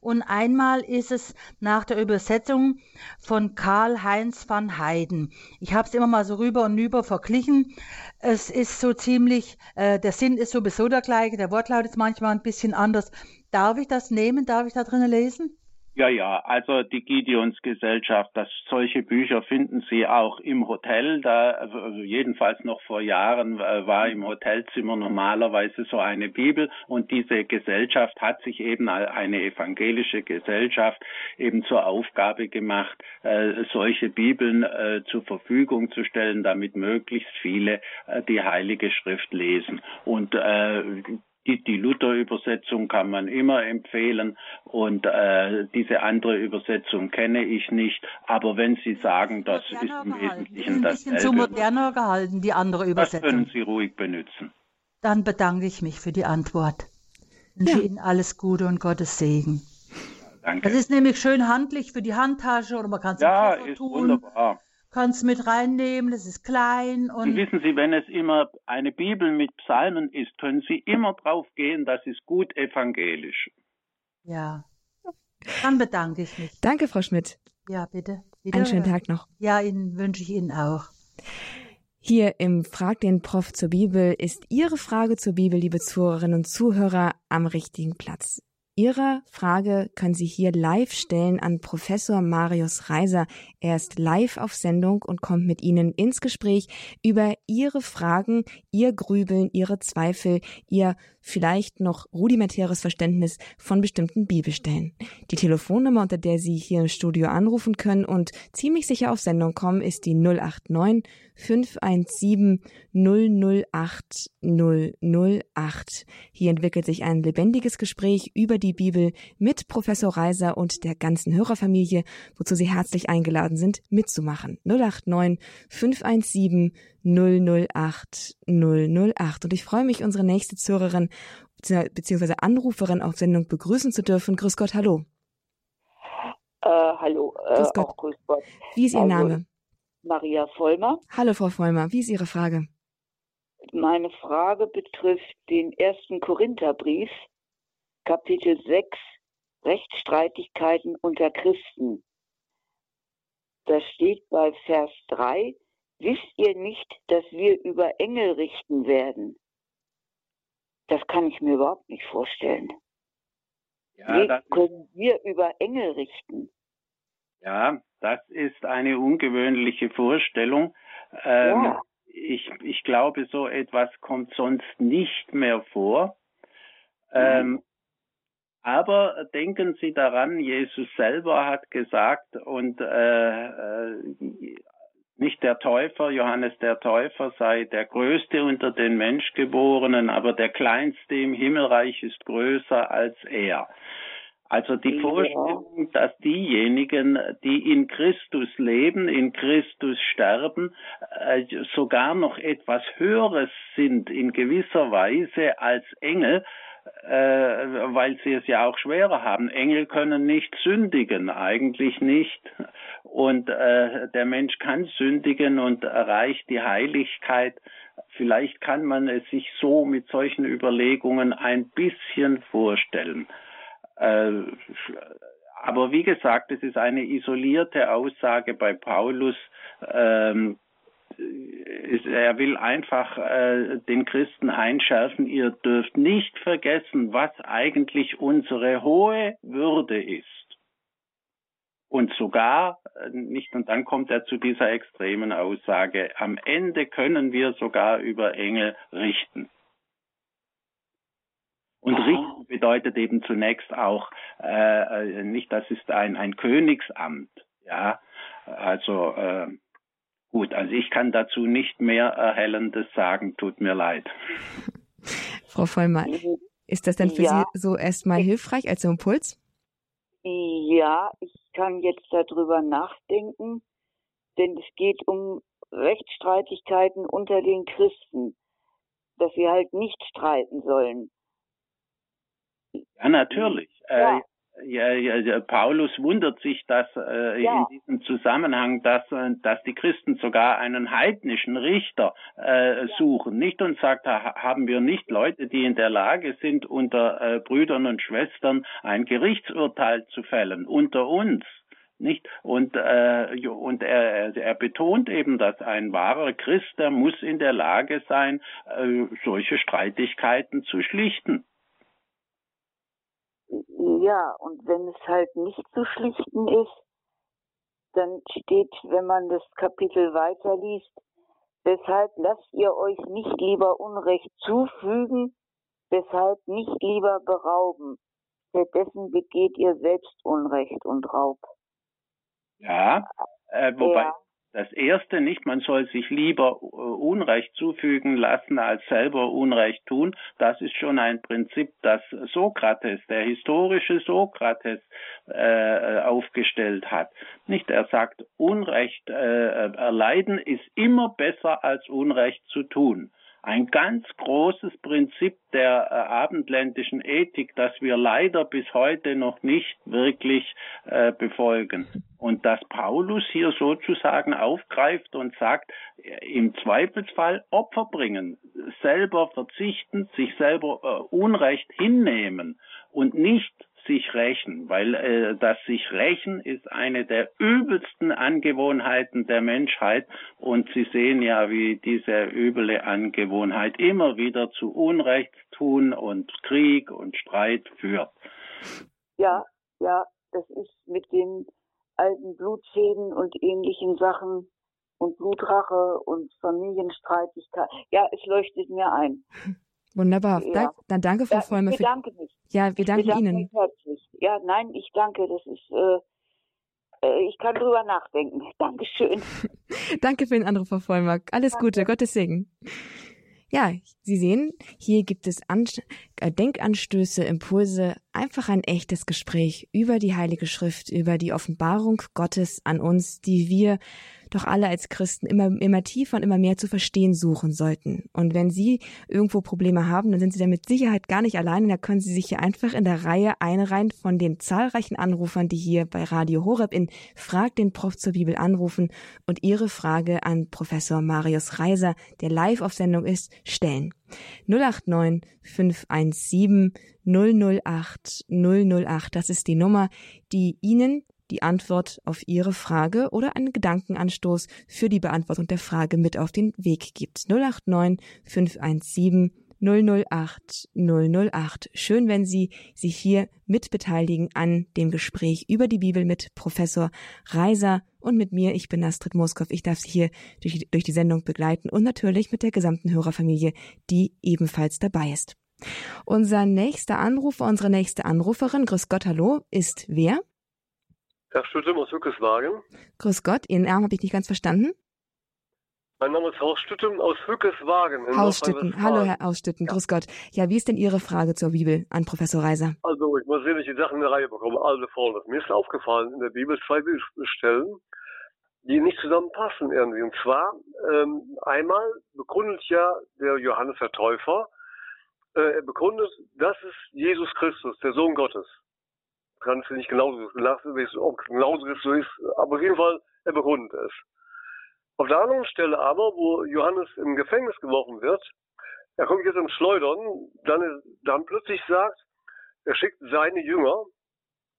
F: und einmal ist es nach der Übersetzung von Karl-Heinz van Heiden. Ich habe es immer mal so rüber und über verglichen. Es ist so ziemlich, äh, der Sinn ist sowieso der gleiche, der Wortlaut ist manchmal ein bisschen anders. Darf ich das nehmen? Darf ich da drinnen lesen?
B: Ja, ja, also die Gideons Gesellschaft, das, solche Bücher finden Sie auch im Hotel. Da, also jedenfalls noch vor Jahren äh, war im Hotelzimmer normalerweise so eine Bibel und diese Gesellschaft hat sich eben eine evangelische Gesellschaft eben zur Aufgabe gemacht, äh, solche Bibeln äh, zur Verfügung zu stellen, damit möglichst viele die Heilige Schrift lesen. Und äh, die, die Luther-Übersetzung kann man immer empfehlen und äh, diese andere Übersetzung kenne ich nicht. Aber wenn Sie sagen, das ist im Wesentlichen das
F: Ein bisschen zu moderner gehalten, die andere Übersetzung.
B: Das können Sie ruhig benutzen.
F: Dann bedanke ich mich für die Antwort. Ich wünsche ja. Ihnen alles Gute und Gottes Segen.
B: Danke.
F: Das ist nämlich schön handlich für die Handtasche oder man kann es
B: ja, ist tun. Wunderbar.
F: Kannst mit reinnehmen, das ist klein. Und,
B: und wissen Sie, wenn es immer eine Bibel mit Psalmen ist, können Sie immer drauf gehen, das ist gut evangelisch.
F: Ja, dann bedanke ich mich.
A: Danke, Frau Schmidt.
F: Ja, bitte.
A: Einen schönen Tag noch.
F: Ja, Ihnen wünsche ich Ihnen auch.
A: Hier im Frag den Prof zur Bibel ist Ihre Frage zur Bibel, liebe Zuhörerinnen und Zuhörer, am richtigen Platz. Ihre Frage können Sie hier live stellen an Professor Marius Reiser. Er ist live auf Sendung und kommt mit Ihnen ins Gespräch über Ihre Fragen, Ihr Grübeln, Ihre Zweifel, Ihr vielleicht noch rudimentäres Verständnis von bestimmten Bibelstellen. Die Telefonnummer, unter der Sie hier im Studio anrufen können und ziemlich sicher auf Sendung kommen, ist die 089 517 008 008. Hier entwickelt sich ein lebendiges Gespräch über die Bibel mit Professor Reiser und der ganzen Hörerfamilie, wozu Sie herzlich eingeladen sind, mitzumachen. 089 517 008 008. Und ich freue mich, unsere nächste Zuhörerin bzw. Anruferin auf Sendung begrüßen zu dürfen. Grüß Gott, hallo.
G: Äh, hallo. Äh,
A: grüß, Gott. grüß Gott. Wie ist Ihr also, Name?
G: Maria Vollmer.
A: Hallo, Frau Vollmer. Wie ist Ihre Frage?
G: Meine Frage betrifft den ersten Korintherbrief, Kapitel 6, Rechtsstreitigkeiten unter Christen. Da steht bei Vers 3, Wisst ihr nicht, dass wir über Engel richten werden? Das kann ich mir überhaupt nicht vorstellen. Ja, Wie können wir über Engel richten?
B: Ja, das ist eine ungewöhnliche Vorstellung. Ähm, ja. ich, ich glaube, so etwas kommt sonst nicht mehr vor. Ähm, aber denken Sie daran, Jesus selber hat gesagt, und äh, äh nicht der Täufer, Johannes der Täufer sei der Größte unter den Menschgeborenen, aber der Kleinste im Himmelreich ist größer als er. Also die Vorstellung, dass diejenigen, die in Christus leben, in Christus sterben, äh, sogar noch etwas Höheres sind in gewisser Weise als Engel, weil sie es ja auch schwerer haben. Engel können nicht sündigen, eigentlich nicht. Und äh, der Mensch kann sündigen und erreicht die Heiligkeit. Vielleicht kann man es sich so mit solchen Überlegungen ein bisschen vorstellen. Äh, aber wie gesagt, es ist eine isolierte Aussage bei Paulus. Ähm, er will einfach äh, den Christen einschärfen, ihr dürft nicht vergessen, was eigentlich unsere hohe Würde ist. Und sogar äh, nicht, und dann kommt er zu dieser extremen Aussage, am Ende können wir sogar über Engel richten. Und richten bedeutet eben zunächst auch äh, äh, nicht, das ist ein, ein Königsamt, ja, also äh, Gut, also ich kann dazu nicht mehr Erhellendes sagen, tut mir leid. [laughs]
A: Frau Vollmer, ist das denn für ja. Sie so erstmal hilfreich als Impuls?
G: Ja, ich kann jetzt darüber nachdenken, denn es geht um Rechtsstreitigkeiten unter den Christen, dass sie halt nicht streiten sollen.
B: Ja, natürlich. Ja. Äh, ja, ja, Paulus wundert sich, dass äh, ja. in diesem Zusammenhang, dass, äh, dass die Christen sogar einen heidnischen Richter äh, suchen, nicht und sagt, ha, haben wir nicht Leute, die in der Lage sind, unter äh, Brüdern und Schwestern ein Gerichtsurteil zu fällen, unter uns. Nicht? Und äh, und er, er betont eben, dass ein wahrer Christ, der muss in der Lage sein, äh, solche Streitigkeiten zu schlichten.
G: Ja, und wenn es halt nicht zu schlichten ist, dann steht, wenn man das Kapitel weiterliest, weshalb lasst ihr euch nicht lieber Unrecht zufügen, weshalb nicht lieber berauben, stattdessen begeht ihr selbst Unrecht und Raub.
B: Ja, äh, wobei, ja. Das erste nicht, man soll sich lieber äh, Unrecht zufügen lassen, als selber Unrecht tun. Das ist schon ein Prinzip, das Sokrates, der historische Sokrates, äh, aufgestellt hat. Nicht, er sagt, Unrecht äh, erleiden ist immer besser als Unrecht zu tun. Ein ganz großes Prinzip der äh, abendländischen Ethik, das wir leider bis heute noch nicht wirklich äh, befolgen. Und dass Paulus hier sozusagen aufgreift und sagt, äh, im Zweifelsfall Opfer bringen, selber verzichten, sich selber äh, Unrecht hinnehmen und nicht sich rächen, weil äh, das sich rächen ist eine der übelsten Angewohnheiten der Menschheit und Sie sehen ja, wie diese üble Angewohnheit immer wieder zu Unrechtstun und Krieg und Streit führt.
G: Ja, ja, das ist mit den alten Blutschäden und ähnlichen Sachen und Blutrache und Familienstreitigkeit. Ja, es leuchtet mir ein.
A: Wunderbar. Ja. dann danke, Frau ja, Vollmer.
G: Ich bedanke mich.
A: Ja, wir danken Ihnen.
G: Herzlich. Ja, nein, ich danke. Das ist, äh, äh ich kann drüber nachdenken. [laughs] Dankeschön. [laughs]
A: danke für den Anruf, Frau Vollmark. Alles danke. Gute, Gottes Segen. Ja, Sie sehen, hier gibt es An äh, Denkanstöße, Impulse, einfach ein echtes Gespräch über die Heilige Schrift, über die Offenbarung Gottes an uns, die wir doch alle als Christen immer, immer tiefer und immer mehr zu verstehen suchen sollten. Und wenn Sie irgendwo Probleme haben, dann sind Sie da mit Sicherheit gar nicht alleine. Da können Sie sich hier einfach in der Reihe einreihen von den zahlreichen Anrufern, die hier bei Radio Horeb in Frag den Prof zur Bibel anrufen und Ihre Frage an Professor Marius Reiser, der live auf Sendung ist, stellen. 089 517 008 008. Das ist die Nummer, die Ihnen die Antwort auf Ihre Frage oder einen Gedankenanstoß für die Beantwortung der Frage mit auf den Weg gibt. 089 517 008 008. Schön, wenn Sie sich hier mitbeteiligen an dem Gespräch über die Bibel mit Professor Reiser und mit mir. Ich bin Astrid Moskow. Ich darf Sie hier durch, durch die Sendung begleiten und natürlich mit der gesamten Hörerfamilie, die ebenfalls dabei ist. Unser nächster Anrufer, unsere nächste Anruferin, Grüß Gott, hallo, ist wer?
H: Herr Stüttem aus Hückeswagen.
A: Grüß Gott, Ihren Namen habe ich nicht ganz verstanden.
H: Mein Name ist Haus Stüttem aus Hückeswagen.
A: Haus Stüttem, hallo Herr Ausstütten, ja. grüß Gott. Ja, wie ist denn Ihre Frage zur Bibel an Professor Reiser?
H: Also, ich muss sehen, dass ich die Sachen in der Reihe bekomme. Also folgendes. Mir ist aufgefallen, in der Bibel zwei Bibelstellen, die nicht zusammenpassen irgendwie. Und zwar, ähm, einmal begründet ja der Johannes der Täufer, äh, er begründet, das ist Jesus Christus, der Sohn Gottes kann es nicht genauso genauso so ist, aber auf jeden Fall, er begründet es. Auf der anderen Stelle aber, wo Johannes im Gefängnis geworfen wird, er kommt jetzt ins Schleudern, dann, dann plötzlich sagt, er schickt seine Jünger,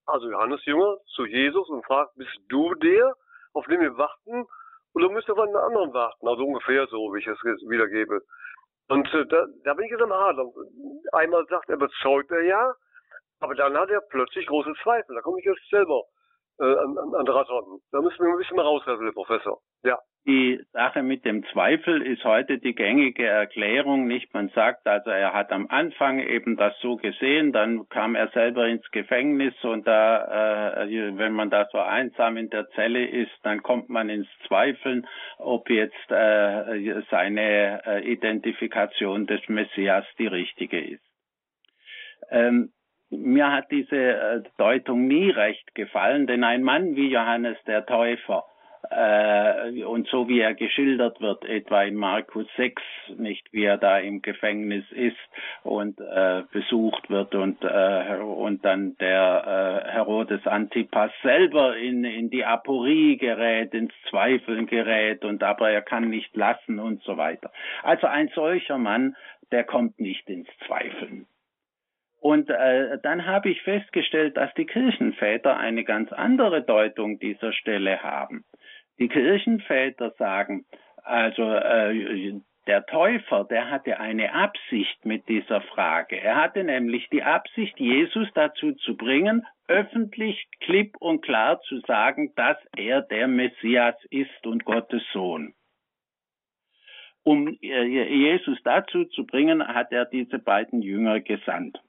H: also Johannes Jünger, zu Jesus und fragt, bist du der, auf den wir warten, oder müsst ihr auf einen anderen warten? Also ungefähr so, wie ich es wiedergebe. Und äh, da, da bin ich jetzt am Hadern. Einmal sagt er, bezeugt er ja, aber dann hat er plötzlich große Zweifel. Da komme ich jetzt selber äh, an, an, an Raton. Da müssen wir ein bisschen mal raushelfen, Herr Professor. Ja.
B: Die Sache mit dem Zweifel ist heute die gängige Erklärung, nicht? Man sagt also, er hat am Anfang eben das so gesehen, dann kam er selber ins Gefängnis und da, äh, wenn man da so einsam in der Zelle ist, dann kommt man ins Zweifeln, ob jetzt äh, seine äh, Identifikation des Messias die richtige ist. Ähm, mir hat diese äh, Deutung nie recht gefallen, denn ein Mann wie Johannes der Täufer äh, und so wie er geschildert wird, etwa in Markus 6, nicht wie er da im Gefängnis ist und äh, besucht wird und äh, und dann der äh, Herodes Antipas selber in in die Aporie gerät, ins Zweifeln gerät und aber er kann nicht lassen und so weiter. Also ein solcher Mann, der kommt nicht ins Zweifeln. Und äh, dann habe ich festgestellt, dass die Kirchenväter eine ganz andere Deutung dieser Stelle haben. Die Kirchenväter sagen, also äh, der Täufer, der hatte eine Absicht mit dieser Frage. Er hatte nämlich die Absicht, Jesus dazu zu bringen, öffentlich klipp und klar zu sagen, dass er der Messias ist und Gottes Sohn. Um äh, Jesus dazu zu bringen, hat er diese beiden Jünger gesandt.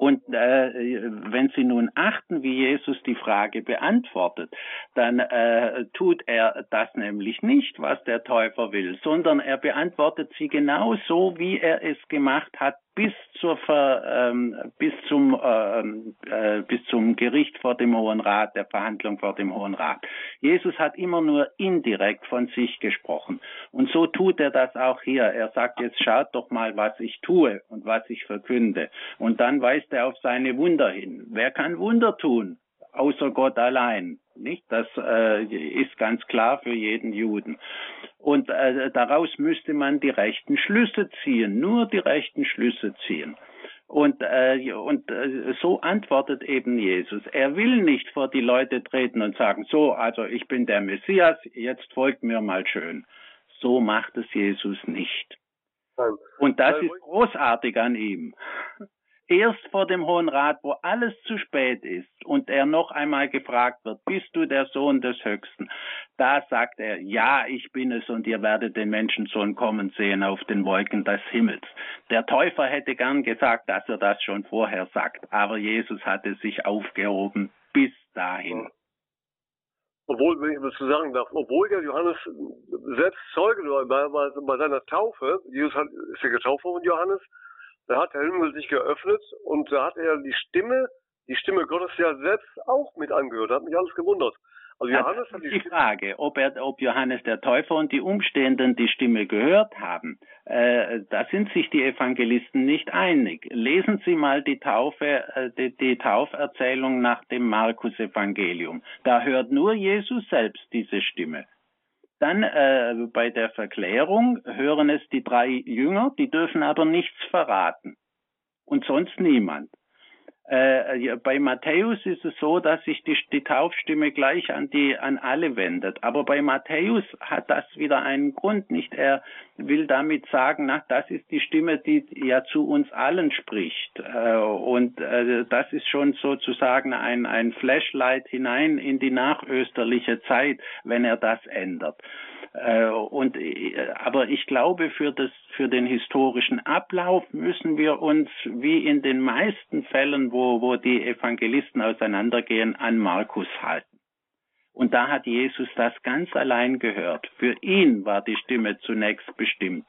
B: Und äh, wenn Sie nun achten, wie Jesus die Frage beantwortet, dann äh, tut er das nämlich nicht, was der Täufer will, sondern er beantwortet sie genau so, wie er es gemacht hat bis zur Ver, ähm, bis zum ähm, äh, bis zum Gericht vor dem Hohen Rat, der Verhandlung vor dem Hohen Rat. Jesus hat immer nur indirekt von sich gesprochen und so tut er das auch hier. Er sagt jetzt schaut doch mal, was ich tue und was ich verkünde und dann weist er auf seine Wunder hin. Wer kann Wunder tun? Außer Gott allein. Nicht? Das äh, ist ganz klar für jeden Juden. Und äh, daraus müsste man die rechten Schlüsse ziehen, nur die rechten Schlüsse ziehen. Und, äh, und äh, so antwortet eben Jesus. Er will nicht vor die Leute treten und sagen, so, also ich bin der Messias, jetzt folgt mir mal schön. So macht es Jesus nicht. Und das ist großartig an ihm erst vor dem Hohen Rat, wo alles zu spät ist und er noch einmal gefragt wird, bist du der Sohn des Höchsten? Da sagt er, ja, ich bin es und ihr werdet den Menschensohn kommen sehen auf den Wolken des Himmels. Der Täufer hätte gern gesagt, dass er das schon vorher sagt, aber Jesus hatte sich aufgehoben bis dahin.
H: Obwohl, wenn ich das so sagen darf, obwohl der Johannes selbst Zeuge war bei, bei, seiner Taufe, Jesus hat, ist ja getauft von Johannes, da hat der Himmel sich geöffnet und da hat er die Stimme, die Stimme Gottes ja selbst auch mit angehört. Da hat mich alles gewundert.
B: Also Johannes das hat die, die Frage, ob, er, ob Johannes der Täufer und die Umstehenden die Stimme gehört haben. Äh, da sind sich die Evangelisten nicht einig. Lesen Sie mal die Taufe, äh, die, die Tauferzählung nach dem Markus-Evangelium. Da hört nur Jesus selbst diese Stimme. Dann äh, bei der Verklärung hören es die drei Jünger, die dürfen aber nichts verraten. Und sonst niemand. Äh, bei Matthäus ist es so, dass sich die, die, Taufstimme gleich an die an alle wendet. Aber bei Matthäus hat das wieder einen Grund, nicht? Er will damit sagen, na, das ist die Stimme, die ja zu uns allen spricht. Äh, und äh, das ist schon sozusagen ein ein Flashlight hinein in die nachösterliche Zeit, wenn er das ändert. Äh, und, äh, aber ich glaube, für, das, für den historischen Ablauf müssen wir uns, wie in den meisten Fällen, wo, wo die Evangelisten auseinandergehen, an Markus halten. Und da hat Jesus das ganz allein gehört. Für ihn war die Stimme zunächst bestimmt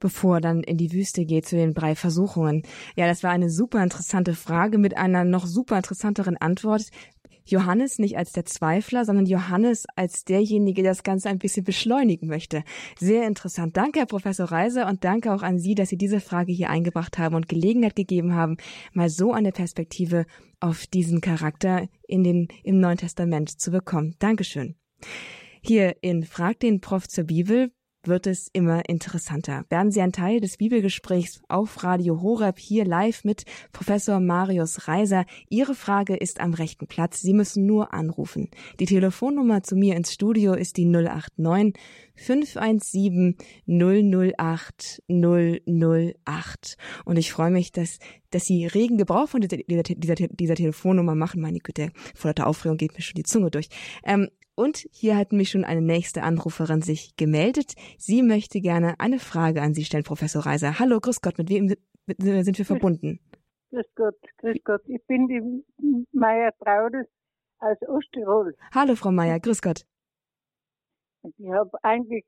A: bevor dann in die Wüste geht zu den drei Versuchungen? Ja, das war eine super interessante Frage mit einer noch super interessanteren Antwort. Johannes nicht als der Zweifler, sondern Johannes als derjenige, der das Ganze ein bisschen beschleunigen möchte. Sehr interessant. Danke, Herr Professor Reiser, und danke auch an Sie, dass Sie diese Frage hier eingebracht haben und Gelegenheit gegeben haben, mal so eine Perspektive auf diesen Charakter in den, im Neuen Testament zu bekommen. Dankeschön. Hier in Frag den Prof zur Bibel wird es immer interessanter. Werden Sie ein Teil des Bibelgesprächs auf Radio Horeb hier live mit Professor Marius Reiser. Ihre Frage ist am rechten Platz. Sie müssen nur anrufen. Die Telefonnummer zu mir ins Studio ist die 089 517 008 008. Und ich freue mich, dass, dass Sie regen Gebrauch von dieser, dieser, dieser, Telefonnummer machen. Meine Güte, vor lauter Aufregung geht mir schon die Zunge durch. Ähm, und hier hat mich schon eine nächste Anruferin sich gemeldet. Sie möchte gerne eine Frage an Sie stellen, Professor Reiser. Hallo, grüß Gott, mit wem sind wir verbunden?
I: Grüß Gott, grüß Gott. Ich bin die Meier Traudes aus Osttirol.
A: Hallo, Frau Meier, grüß Gott.
I: Ich habe eigentlich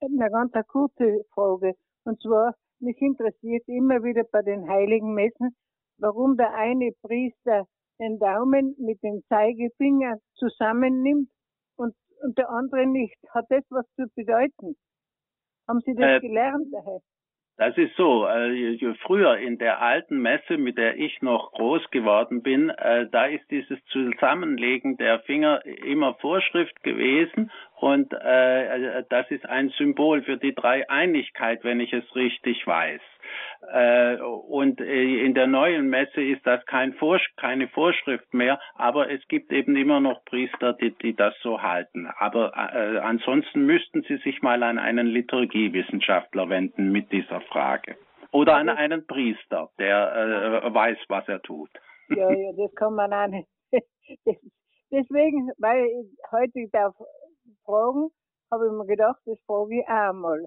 I: eine ganz kurze Frage. Und zwar, mich interessiert immer wieder bei den heiligen Messen, warum der eine Priester den Daumen mit dem Zeigefinger zusammennimmt und, und der andere nicht. Hat das was zu bedeuten? Haben Sie das äh, gelernt daher?
B: Das ist so. Äh, früher in der alten Messe, mit der ich noch groß geworden bin, äh, da ist dieses Zusammenlegen der Finger immer Vorschrift gewesen und äh, das ist ein Symbol für die Dreieinigkeit, wenn ich es richtig weiß. Äh, und äh, in der neuen Messe ist das kein Vorsch keine Vorschrift mehr, aber es gibt eben immer noch Priester, die, die das so halten. Aber äh, ansonsten müssten Sie sich mal an einen Liturgiewissenschaftler wenden mit dieser Frage. Oder an einen Priester, der äh, weiß, was er tut.
I: Ja, ja, das kann man nicht. [laughs] Deswegen, weil ich heute darf fragen, habe ich mir gedacht, das frage ich auch mal.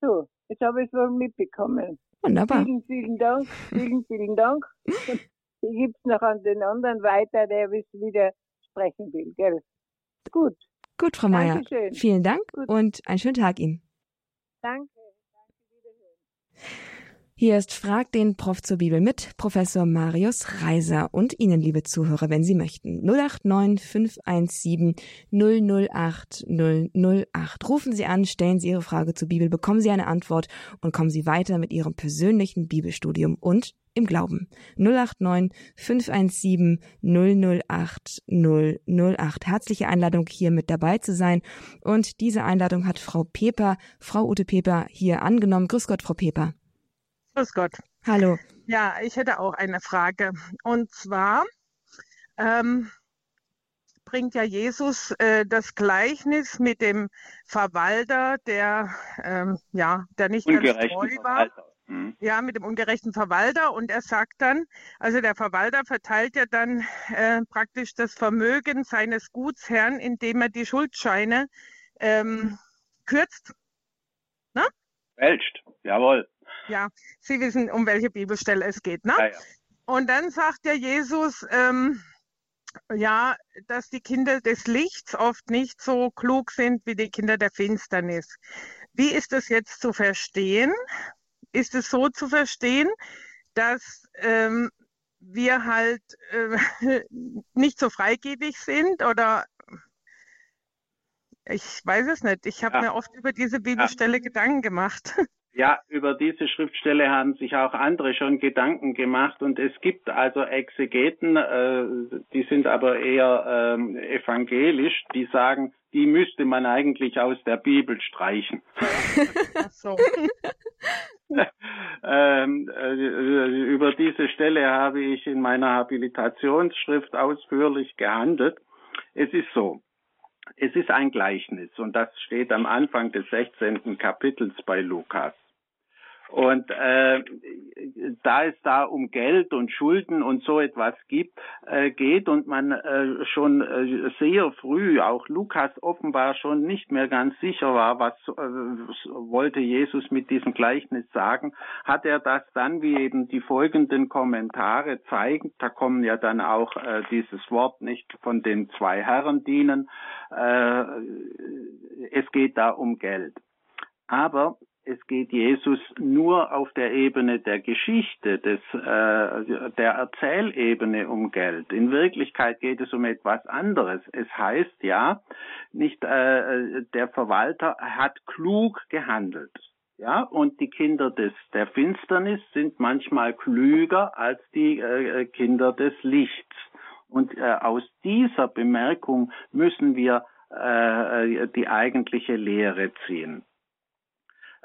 I: So, jetzt habe ich es wohl mitbekommen.
A: Wunderbar.
I: Vielen, vielen Dank, vielen, vielen Dank. [laughs] Und ich gebe es noch an den anderen weiter, der wieder sprechen will, gell? Gut.
A: Gut, Frau Meier. Vielen Dank Gut. und einen schönen Tag Ihnen.
I: Danke.
A: Hier ist Frag den Prof zur Bibel mit Professor Marius Reiser und Ihnen, liebe Zuhörer, wenn Sie möchten. 089 517 008 008. Rufen Sie an, stellen Sie Ihre Frage zur Bibel, bekommen Sie eine Antwort und kommen Sie weiter mit Ihrem persönlichen Bibelstudium und im Glauben. 089 517 008 008. Herzliche Einladung, hier mit dabei zu sein. Und diese Einladung hat Frau Peper, Frau Ute Peper, hier angenommen. Grüß Gott, Frau Peper.
J: Grüß Gott.
A: Hallo.
J: Ja, ich hätte auch eine Frage. Und zwar ähm, bringt ja Jesus äh, das Gleichnis mit dem Verwalter, der ähm, ja, der nicht ganz treu war. Mhm. Ja, mit dem ungerechten Verwalter. Und er sagt dann, also der Verwalter verteilt ja dann äh, praktisch das Vermögen seines Gutsherrn, indem er die Schuldscheine ähm, kürzt.
B: Ne? Fälscht, jawohl.
J: Ja, Sie wissen, um welche Bibelstelle es geht, ne? Ja, ja. Und dann sagt der Jesus, ähm, ja, dass die Kinder des Lichts oft nicht so klug sind wie die Kinder der Finsternis. Wie ist das jetzt zu verstehen? Ist es so zu verstehen, dass ähm, wir halt äh, [laughs] nicht so freigebig sind oder ich weiß es nicht. Ich habe ja. mir oft über diese Bibelstelle ja. Gedanken gemacht. [laughs]
B: Ja, über diese Schriftstelle haben sich auch andere schon Gedanken gemacht und es gibt also Exegeten, äh, die sind aber eher ähm, evangelisch, die sagen, die müsste man eigentlich aus der Bibel streichen. [laughs] Ach so. [laughs] ähm, äh, über diese Stelle habe ich in meiner Habilitationsschrift ausführlich gehandelt. Es ist so, es ist ein Gleichnis und das steht am Anfang des 16. Kapitels bei Lukas. Und äh, da es da um Geld und Schulden und so etwas gibt, äh, geht und man äh, schon äh, sehr früh, auch Lukas offenbar schon nicht mehr ganz sicher war, was äh, wollte Jesus mit diesem Gleichnis sagen, hat er das dann, wie eben die folgenden Kommentare zeigen, da kommen ja dann auch äh, dieses Wort nicht von den zwei Herren dienen, äh, es geht da um Geld. Aber es geht Jesus nur auf der Ebene der Geschichte, des, äh, der Erzählebene um Geld. In Wirklichkeit geht es um etwas anderes. Es heißt ja, nicht äh, der Verwalter hat klug gehandelt. Ja, und die Kinder des, der Finsternis sind manchmal klüger als die äh, Kinder des Lichts. Und äh, aus dieser Bemerkung müssen wir äh, die eigentliche Lehre ziehen.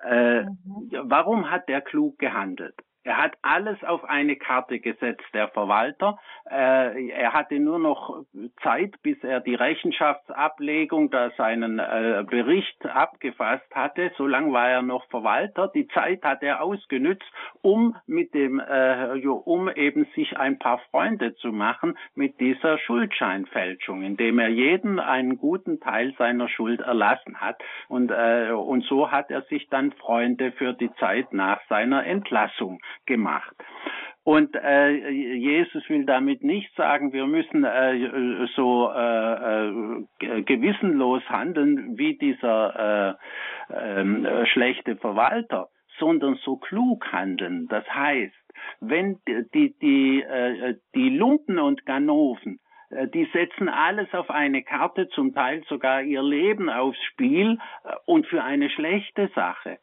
B: Äh, mhm. Warum hat der klug gehandelt? Er hat alles auf eine Karte gesetzt, der Verwalter. Äh, er hatte nur noch Zeit, bis er die Rechenschaftsablegung, da seinen äh, Bericht abgefasst hatte. So lange war er noch Verwalter. Die Zeit hat er ausgenützt, um mit dem, äh, um eben sich ein paar Freunde zu machen mit dieser Schuldscheinfälschung, indem er jeden einen guten Teil seiner Schuld erlassen hat. Und, äh, und so hat er sich dann Freunde für die Zeit nach seiner Entlassung gemacht. Und äh, Jesus will damit nicht sagen, wir müssen äh, so äh, äh, gewissenlos handeln wie dieser äh, äh, schlechte Verwalter, sondern so klug handeln. Das heißt, wenn die, die, äh, die Lumpen und Ganoven äh, die setzen alles auf eine Karte, zum Teil sogar ihr Leben aufs Spiel äh, und für eine schlechte Sache.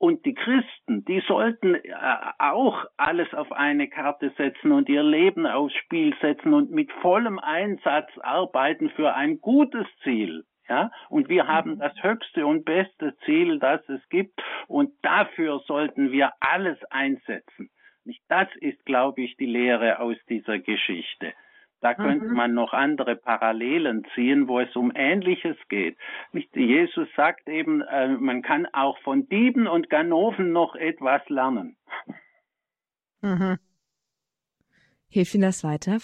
B: Und die Christen, die sollten äh, auch alles auf eine Karte setzen und ihr Leben aufs Spiel setzen und mit vollem Einsatz arbeiten für ein gutes Ziel. Ja, und wir haben mhm. das höchste und beste Ziel, das es gibt, und dafür sollten wir alles einsetzen. Das ist, glaube ich, die Lehre aus dieser Geschichte. Da könnte mhm. man noch andere Parallelen ziehen, wo es um Ähnliches geht. Jesus sagt eben, äh, man kann auch von Dieben und Ganoven noch etwas lernen.
A: Mhm. Hilft Ihnen das weiter?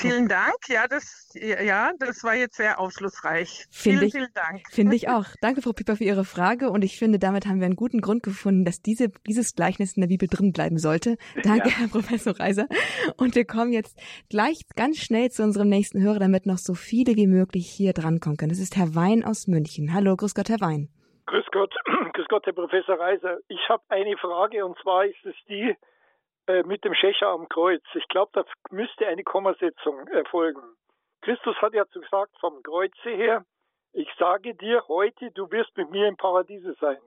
J: Vielen Dank. Ja, das, ja, das war jetzt sehr aufschlussreich.
A: Find vielen, ich, vielen Dank. Finde ich auch. Danke, Frau Pieper, für Ihre Frage. Und ich finde, damit haben wir einen guten Grund gefunden, dass diese, dieses Gleichnis in der Bibel drin bleiben sollte. Danke, ja. Herr Professor Reiser. Und wir kommen jetzt gleich ganz schnell zu unserem nächsten Hörer, damit noch so viele wie möglich hier drankommen können. Das ist Herr Wein aus München. Hallo, grüß Gott, Herr Wein.
K: Grüß Gott, [clears throat] grüß Gott, Herr Professor Reiser. Ich habe eine Frage und zwar ist es die äh, mit dem Schächer am Kreuz. Ich glaube, da müsste eine Kommasetzung erfolgen. Christus hat ja gesagt vom Kreuze her, ich sage dir heute, du wirst mit mir im Paradiese sein.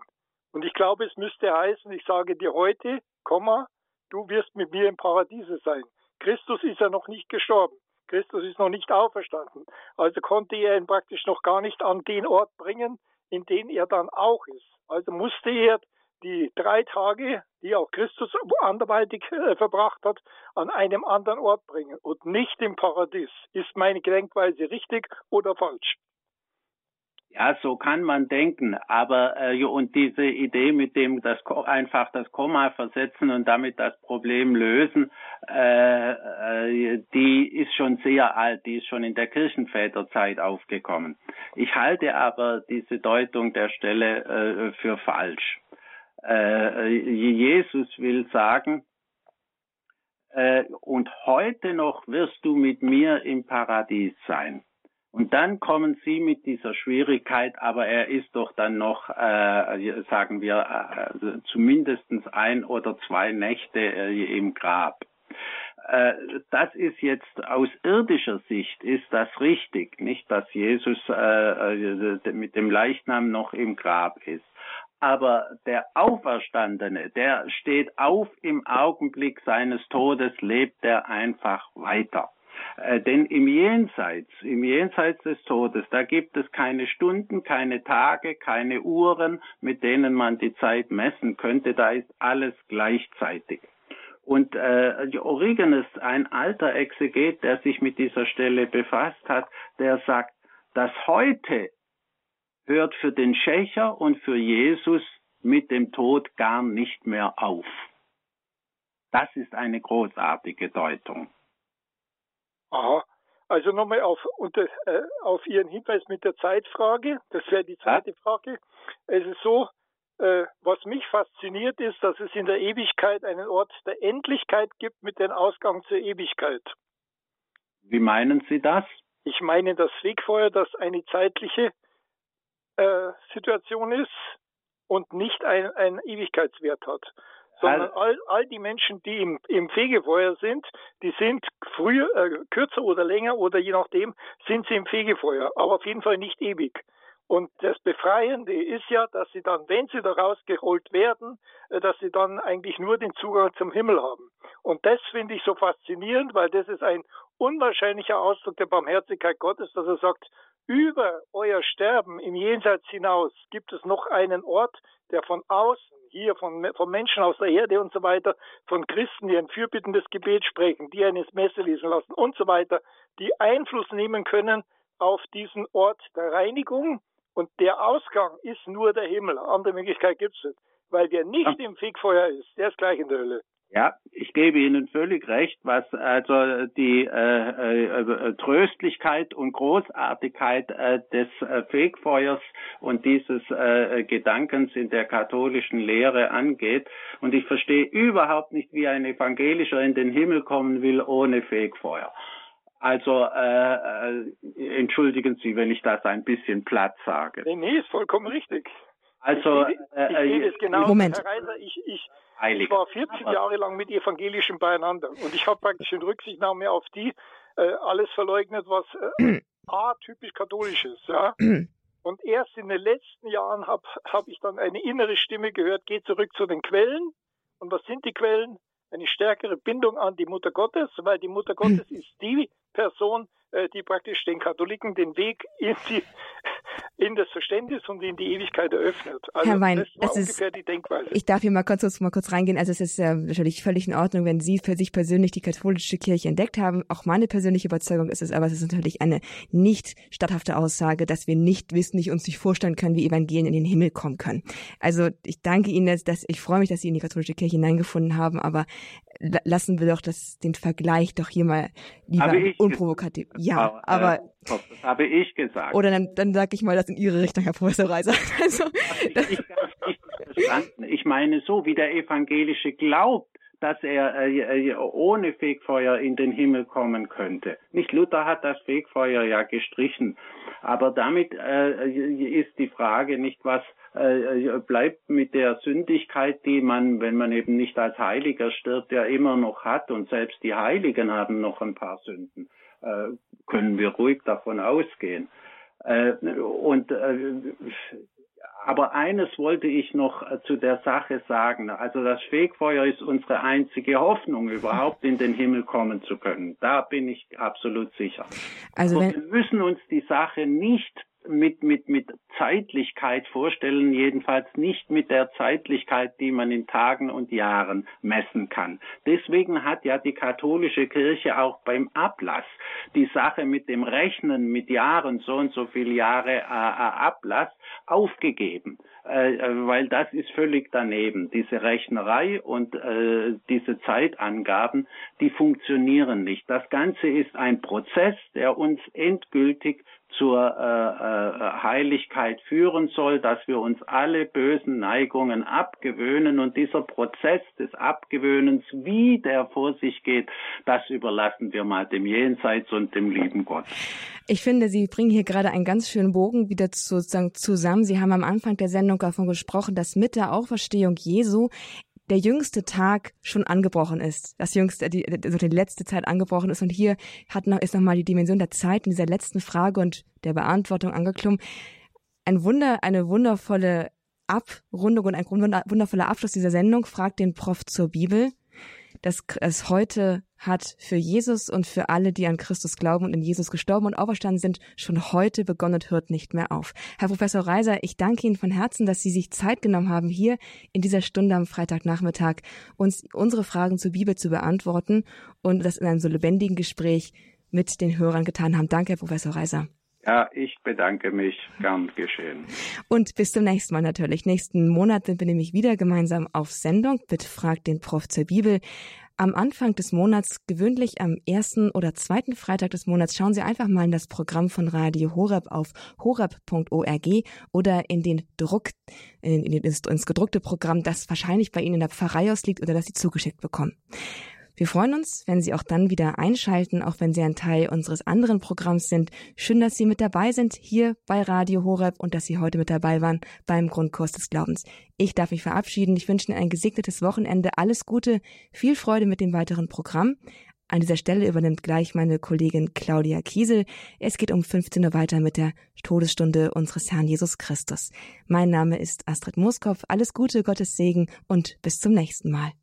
K: Und ich glaube, es müsste heißen, ich sage dir heute, Komma, du wirst mit mir im Paradiese sein. Christus ist ja noch nicht gestorben. Christus ist noch nicht auferstanden. Also konnte er ihn praktisch noch gar nicht an den Ort bringen, in den er dann auch ist. Also musste er die drei Tage, die auch Christus anderweitig äh, verbracht hat, an einem anderen Ort bringen und nicht im Paradies. Ist meine Gedenkweise richtig oder falsch?
B: Ja, so kann man denken, aber äh, und diese Idee mit dem das einfach das Komma versetzen und damit das Problem lösen, äh, äh, die ist schon sehr alt, die ist schon in der Kirchenväterzeit aufgekommen. Ich halte aber diese Deutung der Stelle äh, für falsch. Äh, Jesus will sagen, äh, und heute noch wirst du mit mir im Paradies sein. Und dann kommen Sie mit dieser Schwierigkeit, aber er ist doch dann noch, äh, sagen wir, äh, zumindest ein oder zwei Nächte äh, im Grab. Äh, das ist jetzt aus irdischer Sicht ist das richtig, nicht, dass Jesus äh, äh, mit dem Leichnam noch im Grab ist. Aber der Auferstandene, der steht auf im Augenblick seines Todes, lebt er einfach weiter. Äh, denn im Jenseits, im Jenseits des Todes, da gibt es keine Stunden, keine Tage, keine Uhren, mit denen man die Zeit messen könnte. Da ist alles gleichzeitig. Und äh, Origenes, ein alter Exeget, der sich mit dieser Stelle befasst hat, der sagt, das Heute hört für den Schächer und für Jesus mit dem Tod gar nicht mehr auf. Das ist eine großartige Deutung.
K: Aha. Also nochmal auf, unter, äh, auf Ihren Hinweis mit der Zeitfrage. Das wäre die zweite ja. Frage. Es ist so, äh, was mich fasziniert ist, dass es in der Ewigkeit einen Ort der Endlichkeit gibt mit dem Ausgang zur Ewigkeit.
B: Wie meinen Sie das?
K: Ich meine das Wegfeuer, das eine zeitliche Situation ist und nicht ein, einen Ewigkeitswert hat sondern all, all die Menschen, die im, im Fegefeuer sind, die sind früher, äh, kürzer oder länger oder je nachdem, sind sie im Fegefeuer, aber auf jeden Fall nicht ewig. Und das Befreiende ist ja, dass sie dann, wenn sie da rausgeholt werden, äh, dass sie dann eigentlich nur den Zugang zum Himmel haben. Und das finde ich so faszinierend, weil das ist ein unwahrscheinlicher Ausdruck der Barmherzigkeit Gottes, dass er sagt, über euer Sterben im Jenseits hinaus gibt es noch einen Ort, der von außen, hier von, von Menschen aus der Erde und so weiter, von Christen, die ein fürbittendes Gebet sprechen, die eine Messe lesen lassen und so weiter, die Einfluss nehmen können auf diesen Ort der Reinigung. Und der Ausgang ist nur der Himmel. Andere Möglichkeit gibt es nicht. Weil der nicht im Fegfeuer ist, der ist gleich in der Hölle.
B: Ja, ich gebe Ihnen völlig recht, was also die äh, äh, Tröstlichkeit und Großartigkeit äh, des äh, Fegfeuers und dieses äh, Gedankens in der katholischen Lehre angeht. Und ich verstehe überhaupt nicht, wie ein Evangelischer in den Himmel kommen will ohne Fegfeuer. Also äh, äh, entschuldigen Sie, wenn ich das ein bisschen platt sage.
K: Nee, nee, ist vollkommen richtig.
B: Also
K: ich, ich, ich sehe das genau.
A: Moment.
K: Herr Reiser, ich, ich, ich war 40 Jahre lang mit Evangelischen beieinander und ich habe praktisch in Rücksichtnahme auf die äh, alles verleugnet, was äh, [clears throat] A, typisch katholisch ist. Ja? [clears throat] Und erst in den letzten Jahren habe hab ich dann eine innere Stimme gehört, geh zurück zu den Quellen. Und was sind die Quellen? Eine stärkere Bindung an die Mutter Gottes, weil die Mutter Gottes [clears throat] ist die Person, äh, die praktisch den Katholiken den Weg in, die, in das Verständnis und in die Ewigkeit eröffnet.
A: Also Herr Wein, das das ungefähr ist, die Denkweise. Ich darf hier mal kurz, mal kurz reingehen. Also es ist äh, natürlich völlig in Ordnung, wenn Sie für sich persönlich die katholische Kirche entdeckt haben. Auch meine persönliche Überzeugung ist es, aber es ist natürlich eine nicht statthafte Aussage, dass wir nicht wissen, nicht uns nicht vorstellen können, wie Evangelien in den Himmel kommen können. Also ich danke Ihnen, dass, dass ich freue mich, dass Sie in die katholische Kirche hineingefunden haben, aber lassen wir doch das, den Vergleich doch hier mal lieber unprovokativ. Ja, äh, aber.
B: Habe ich gesagt.
A: Oder dann, dann sage ich mal das in Ihre Richtung, Herr Professor Reiser. [laughs] Also,
B: ich, ich, meine, so wie der Evangelische glaubt, dass er äh, ohne Fegfeuer in den Himmel kommen könnte. Nicht Luther hat das Fegfeuer ja gestrichen, aber damit äh, ist die Frage nicht, was äh, bleibt mit der Sündigkeit, die man, wenn man eben nicht als Heiliger stirbt, ja immer noch hat und selbst die Heiligen haben noch ein paar Sünden, äh, können wir ruhig davon ausgehen. Äh, und äh, aber eines wollte ich noch äh, zu der Sache sagen. Also das Fegfeuer ist unsere einzige Hoffnung, überhaupt in den Himmel kommen zu können. Da bin ich absolut sicher. Also wir müssen uns die Sache nicht mit, mit, mit Zeitlichkeit vorstellen, jedenfalls nicht mit der Zeitlichkeit, die man in Tagen und Jahren messen kann. Deswegen hat ja die katholische Kirche auch beim Ablass die Sache mit dem Rechnen mit Jahren, so und so viele Jahre äh, äh Ablass, aufgegeben, äh, äh, weil das ist völlig daneben. Diese Rechnerei und äh, diese Zeitangaben, die funktionieren nicht. Das Ganze ist ein Prozess, der uns endgültig zur äh, äh, Heiligkeit führen soll, dass wir uns alle bösen Neigungen abgewöhnen und dieser Prozess des Abgewöhnens, wie der vor sich geht, das überlassen wir mal dem Jenseits und dem lieben Gott.
A: Ich finde, Sie bringen hier gerade einen ganz schönen Bogen wieder sozusagen zusammen. Sie haben am Anfang der Sendung davon gesprochen, dass mit der Auferstehung Jesu der jüngste Tag schon angebrochen ist, das jüngste, die, also die letzte Zeit angebrochen ist. Und hier hat noch, ist nochmal die Dimension der Zeit in dieser letzten Frage und der Beantwortung angeklungen. Ein Wunder, eine wundervolle Abrundung und ein wundervoller Abschluss dieser Sendung fragt den Prof zur Bibel dass es heute hat für Jesus und für alle, die an Christus glauben und in Jesus gestorben und auferstanden sind, schon heute begonnen und hört nicht mehr auf. Herr Professor Reiser, ich danke Ihnen von Herzen, dass Sie sich Zeit genommen haben, hier in dieser Stunde am Freitagnachmittag uns unsere Fragen zur Bibel zu beantworten und das in einem so lebendigen Gespräch mit den Hörern getan haben. Danke, Herr Professor Reiser.
B: Ja, ich bedanke mich. Gern geschehen.
A: Und bis zum nächsten Mal natürlich. Nächsten Monat sind wir nämlich wieder gemeinsam auf Sendung. Bitte fragt den Prof zur Bibel. Am Anfang des Monats, gewöhnlich am ersten oder zweiten Freitag des Monats, schauen Sie einfach mal in das Programm von Radio Horeb auf horeb.org oder in den Druck, in, in, ins gedruckte Programm, das wahrscheinlich bei Ihnen in der Pfarrei ausliegt oder das Sie zugeschickt bekommen. Wir freuen uns, wenn Sie auch dann wieder einschalten, auch wenn Sie ein Teil unseres anderen Programms sind. Schön, dass Sie mit dabei sind hier bei Radio Horeb und dass Sie heute mit dabei waren beim Grundkurs des Glaubens. Ich darf mich verabschieden. Ich wünsche Ihnen ein gesegnetes Wochenende. Alles Gute, viel Freude mit dem weiteren Programm. An dieser Stelle übernimmt gleich meine Kollegin Claudia Kiesel. Es geht um 15 Uhr weiter mit der Todesstunde unseres Herrn Jesus Christus. Mein Name ist Astrid Moskopf. Alles Gute, Gottes Segen und bis zum nächsten Mal.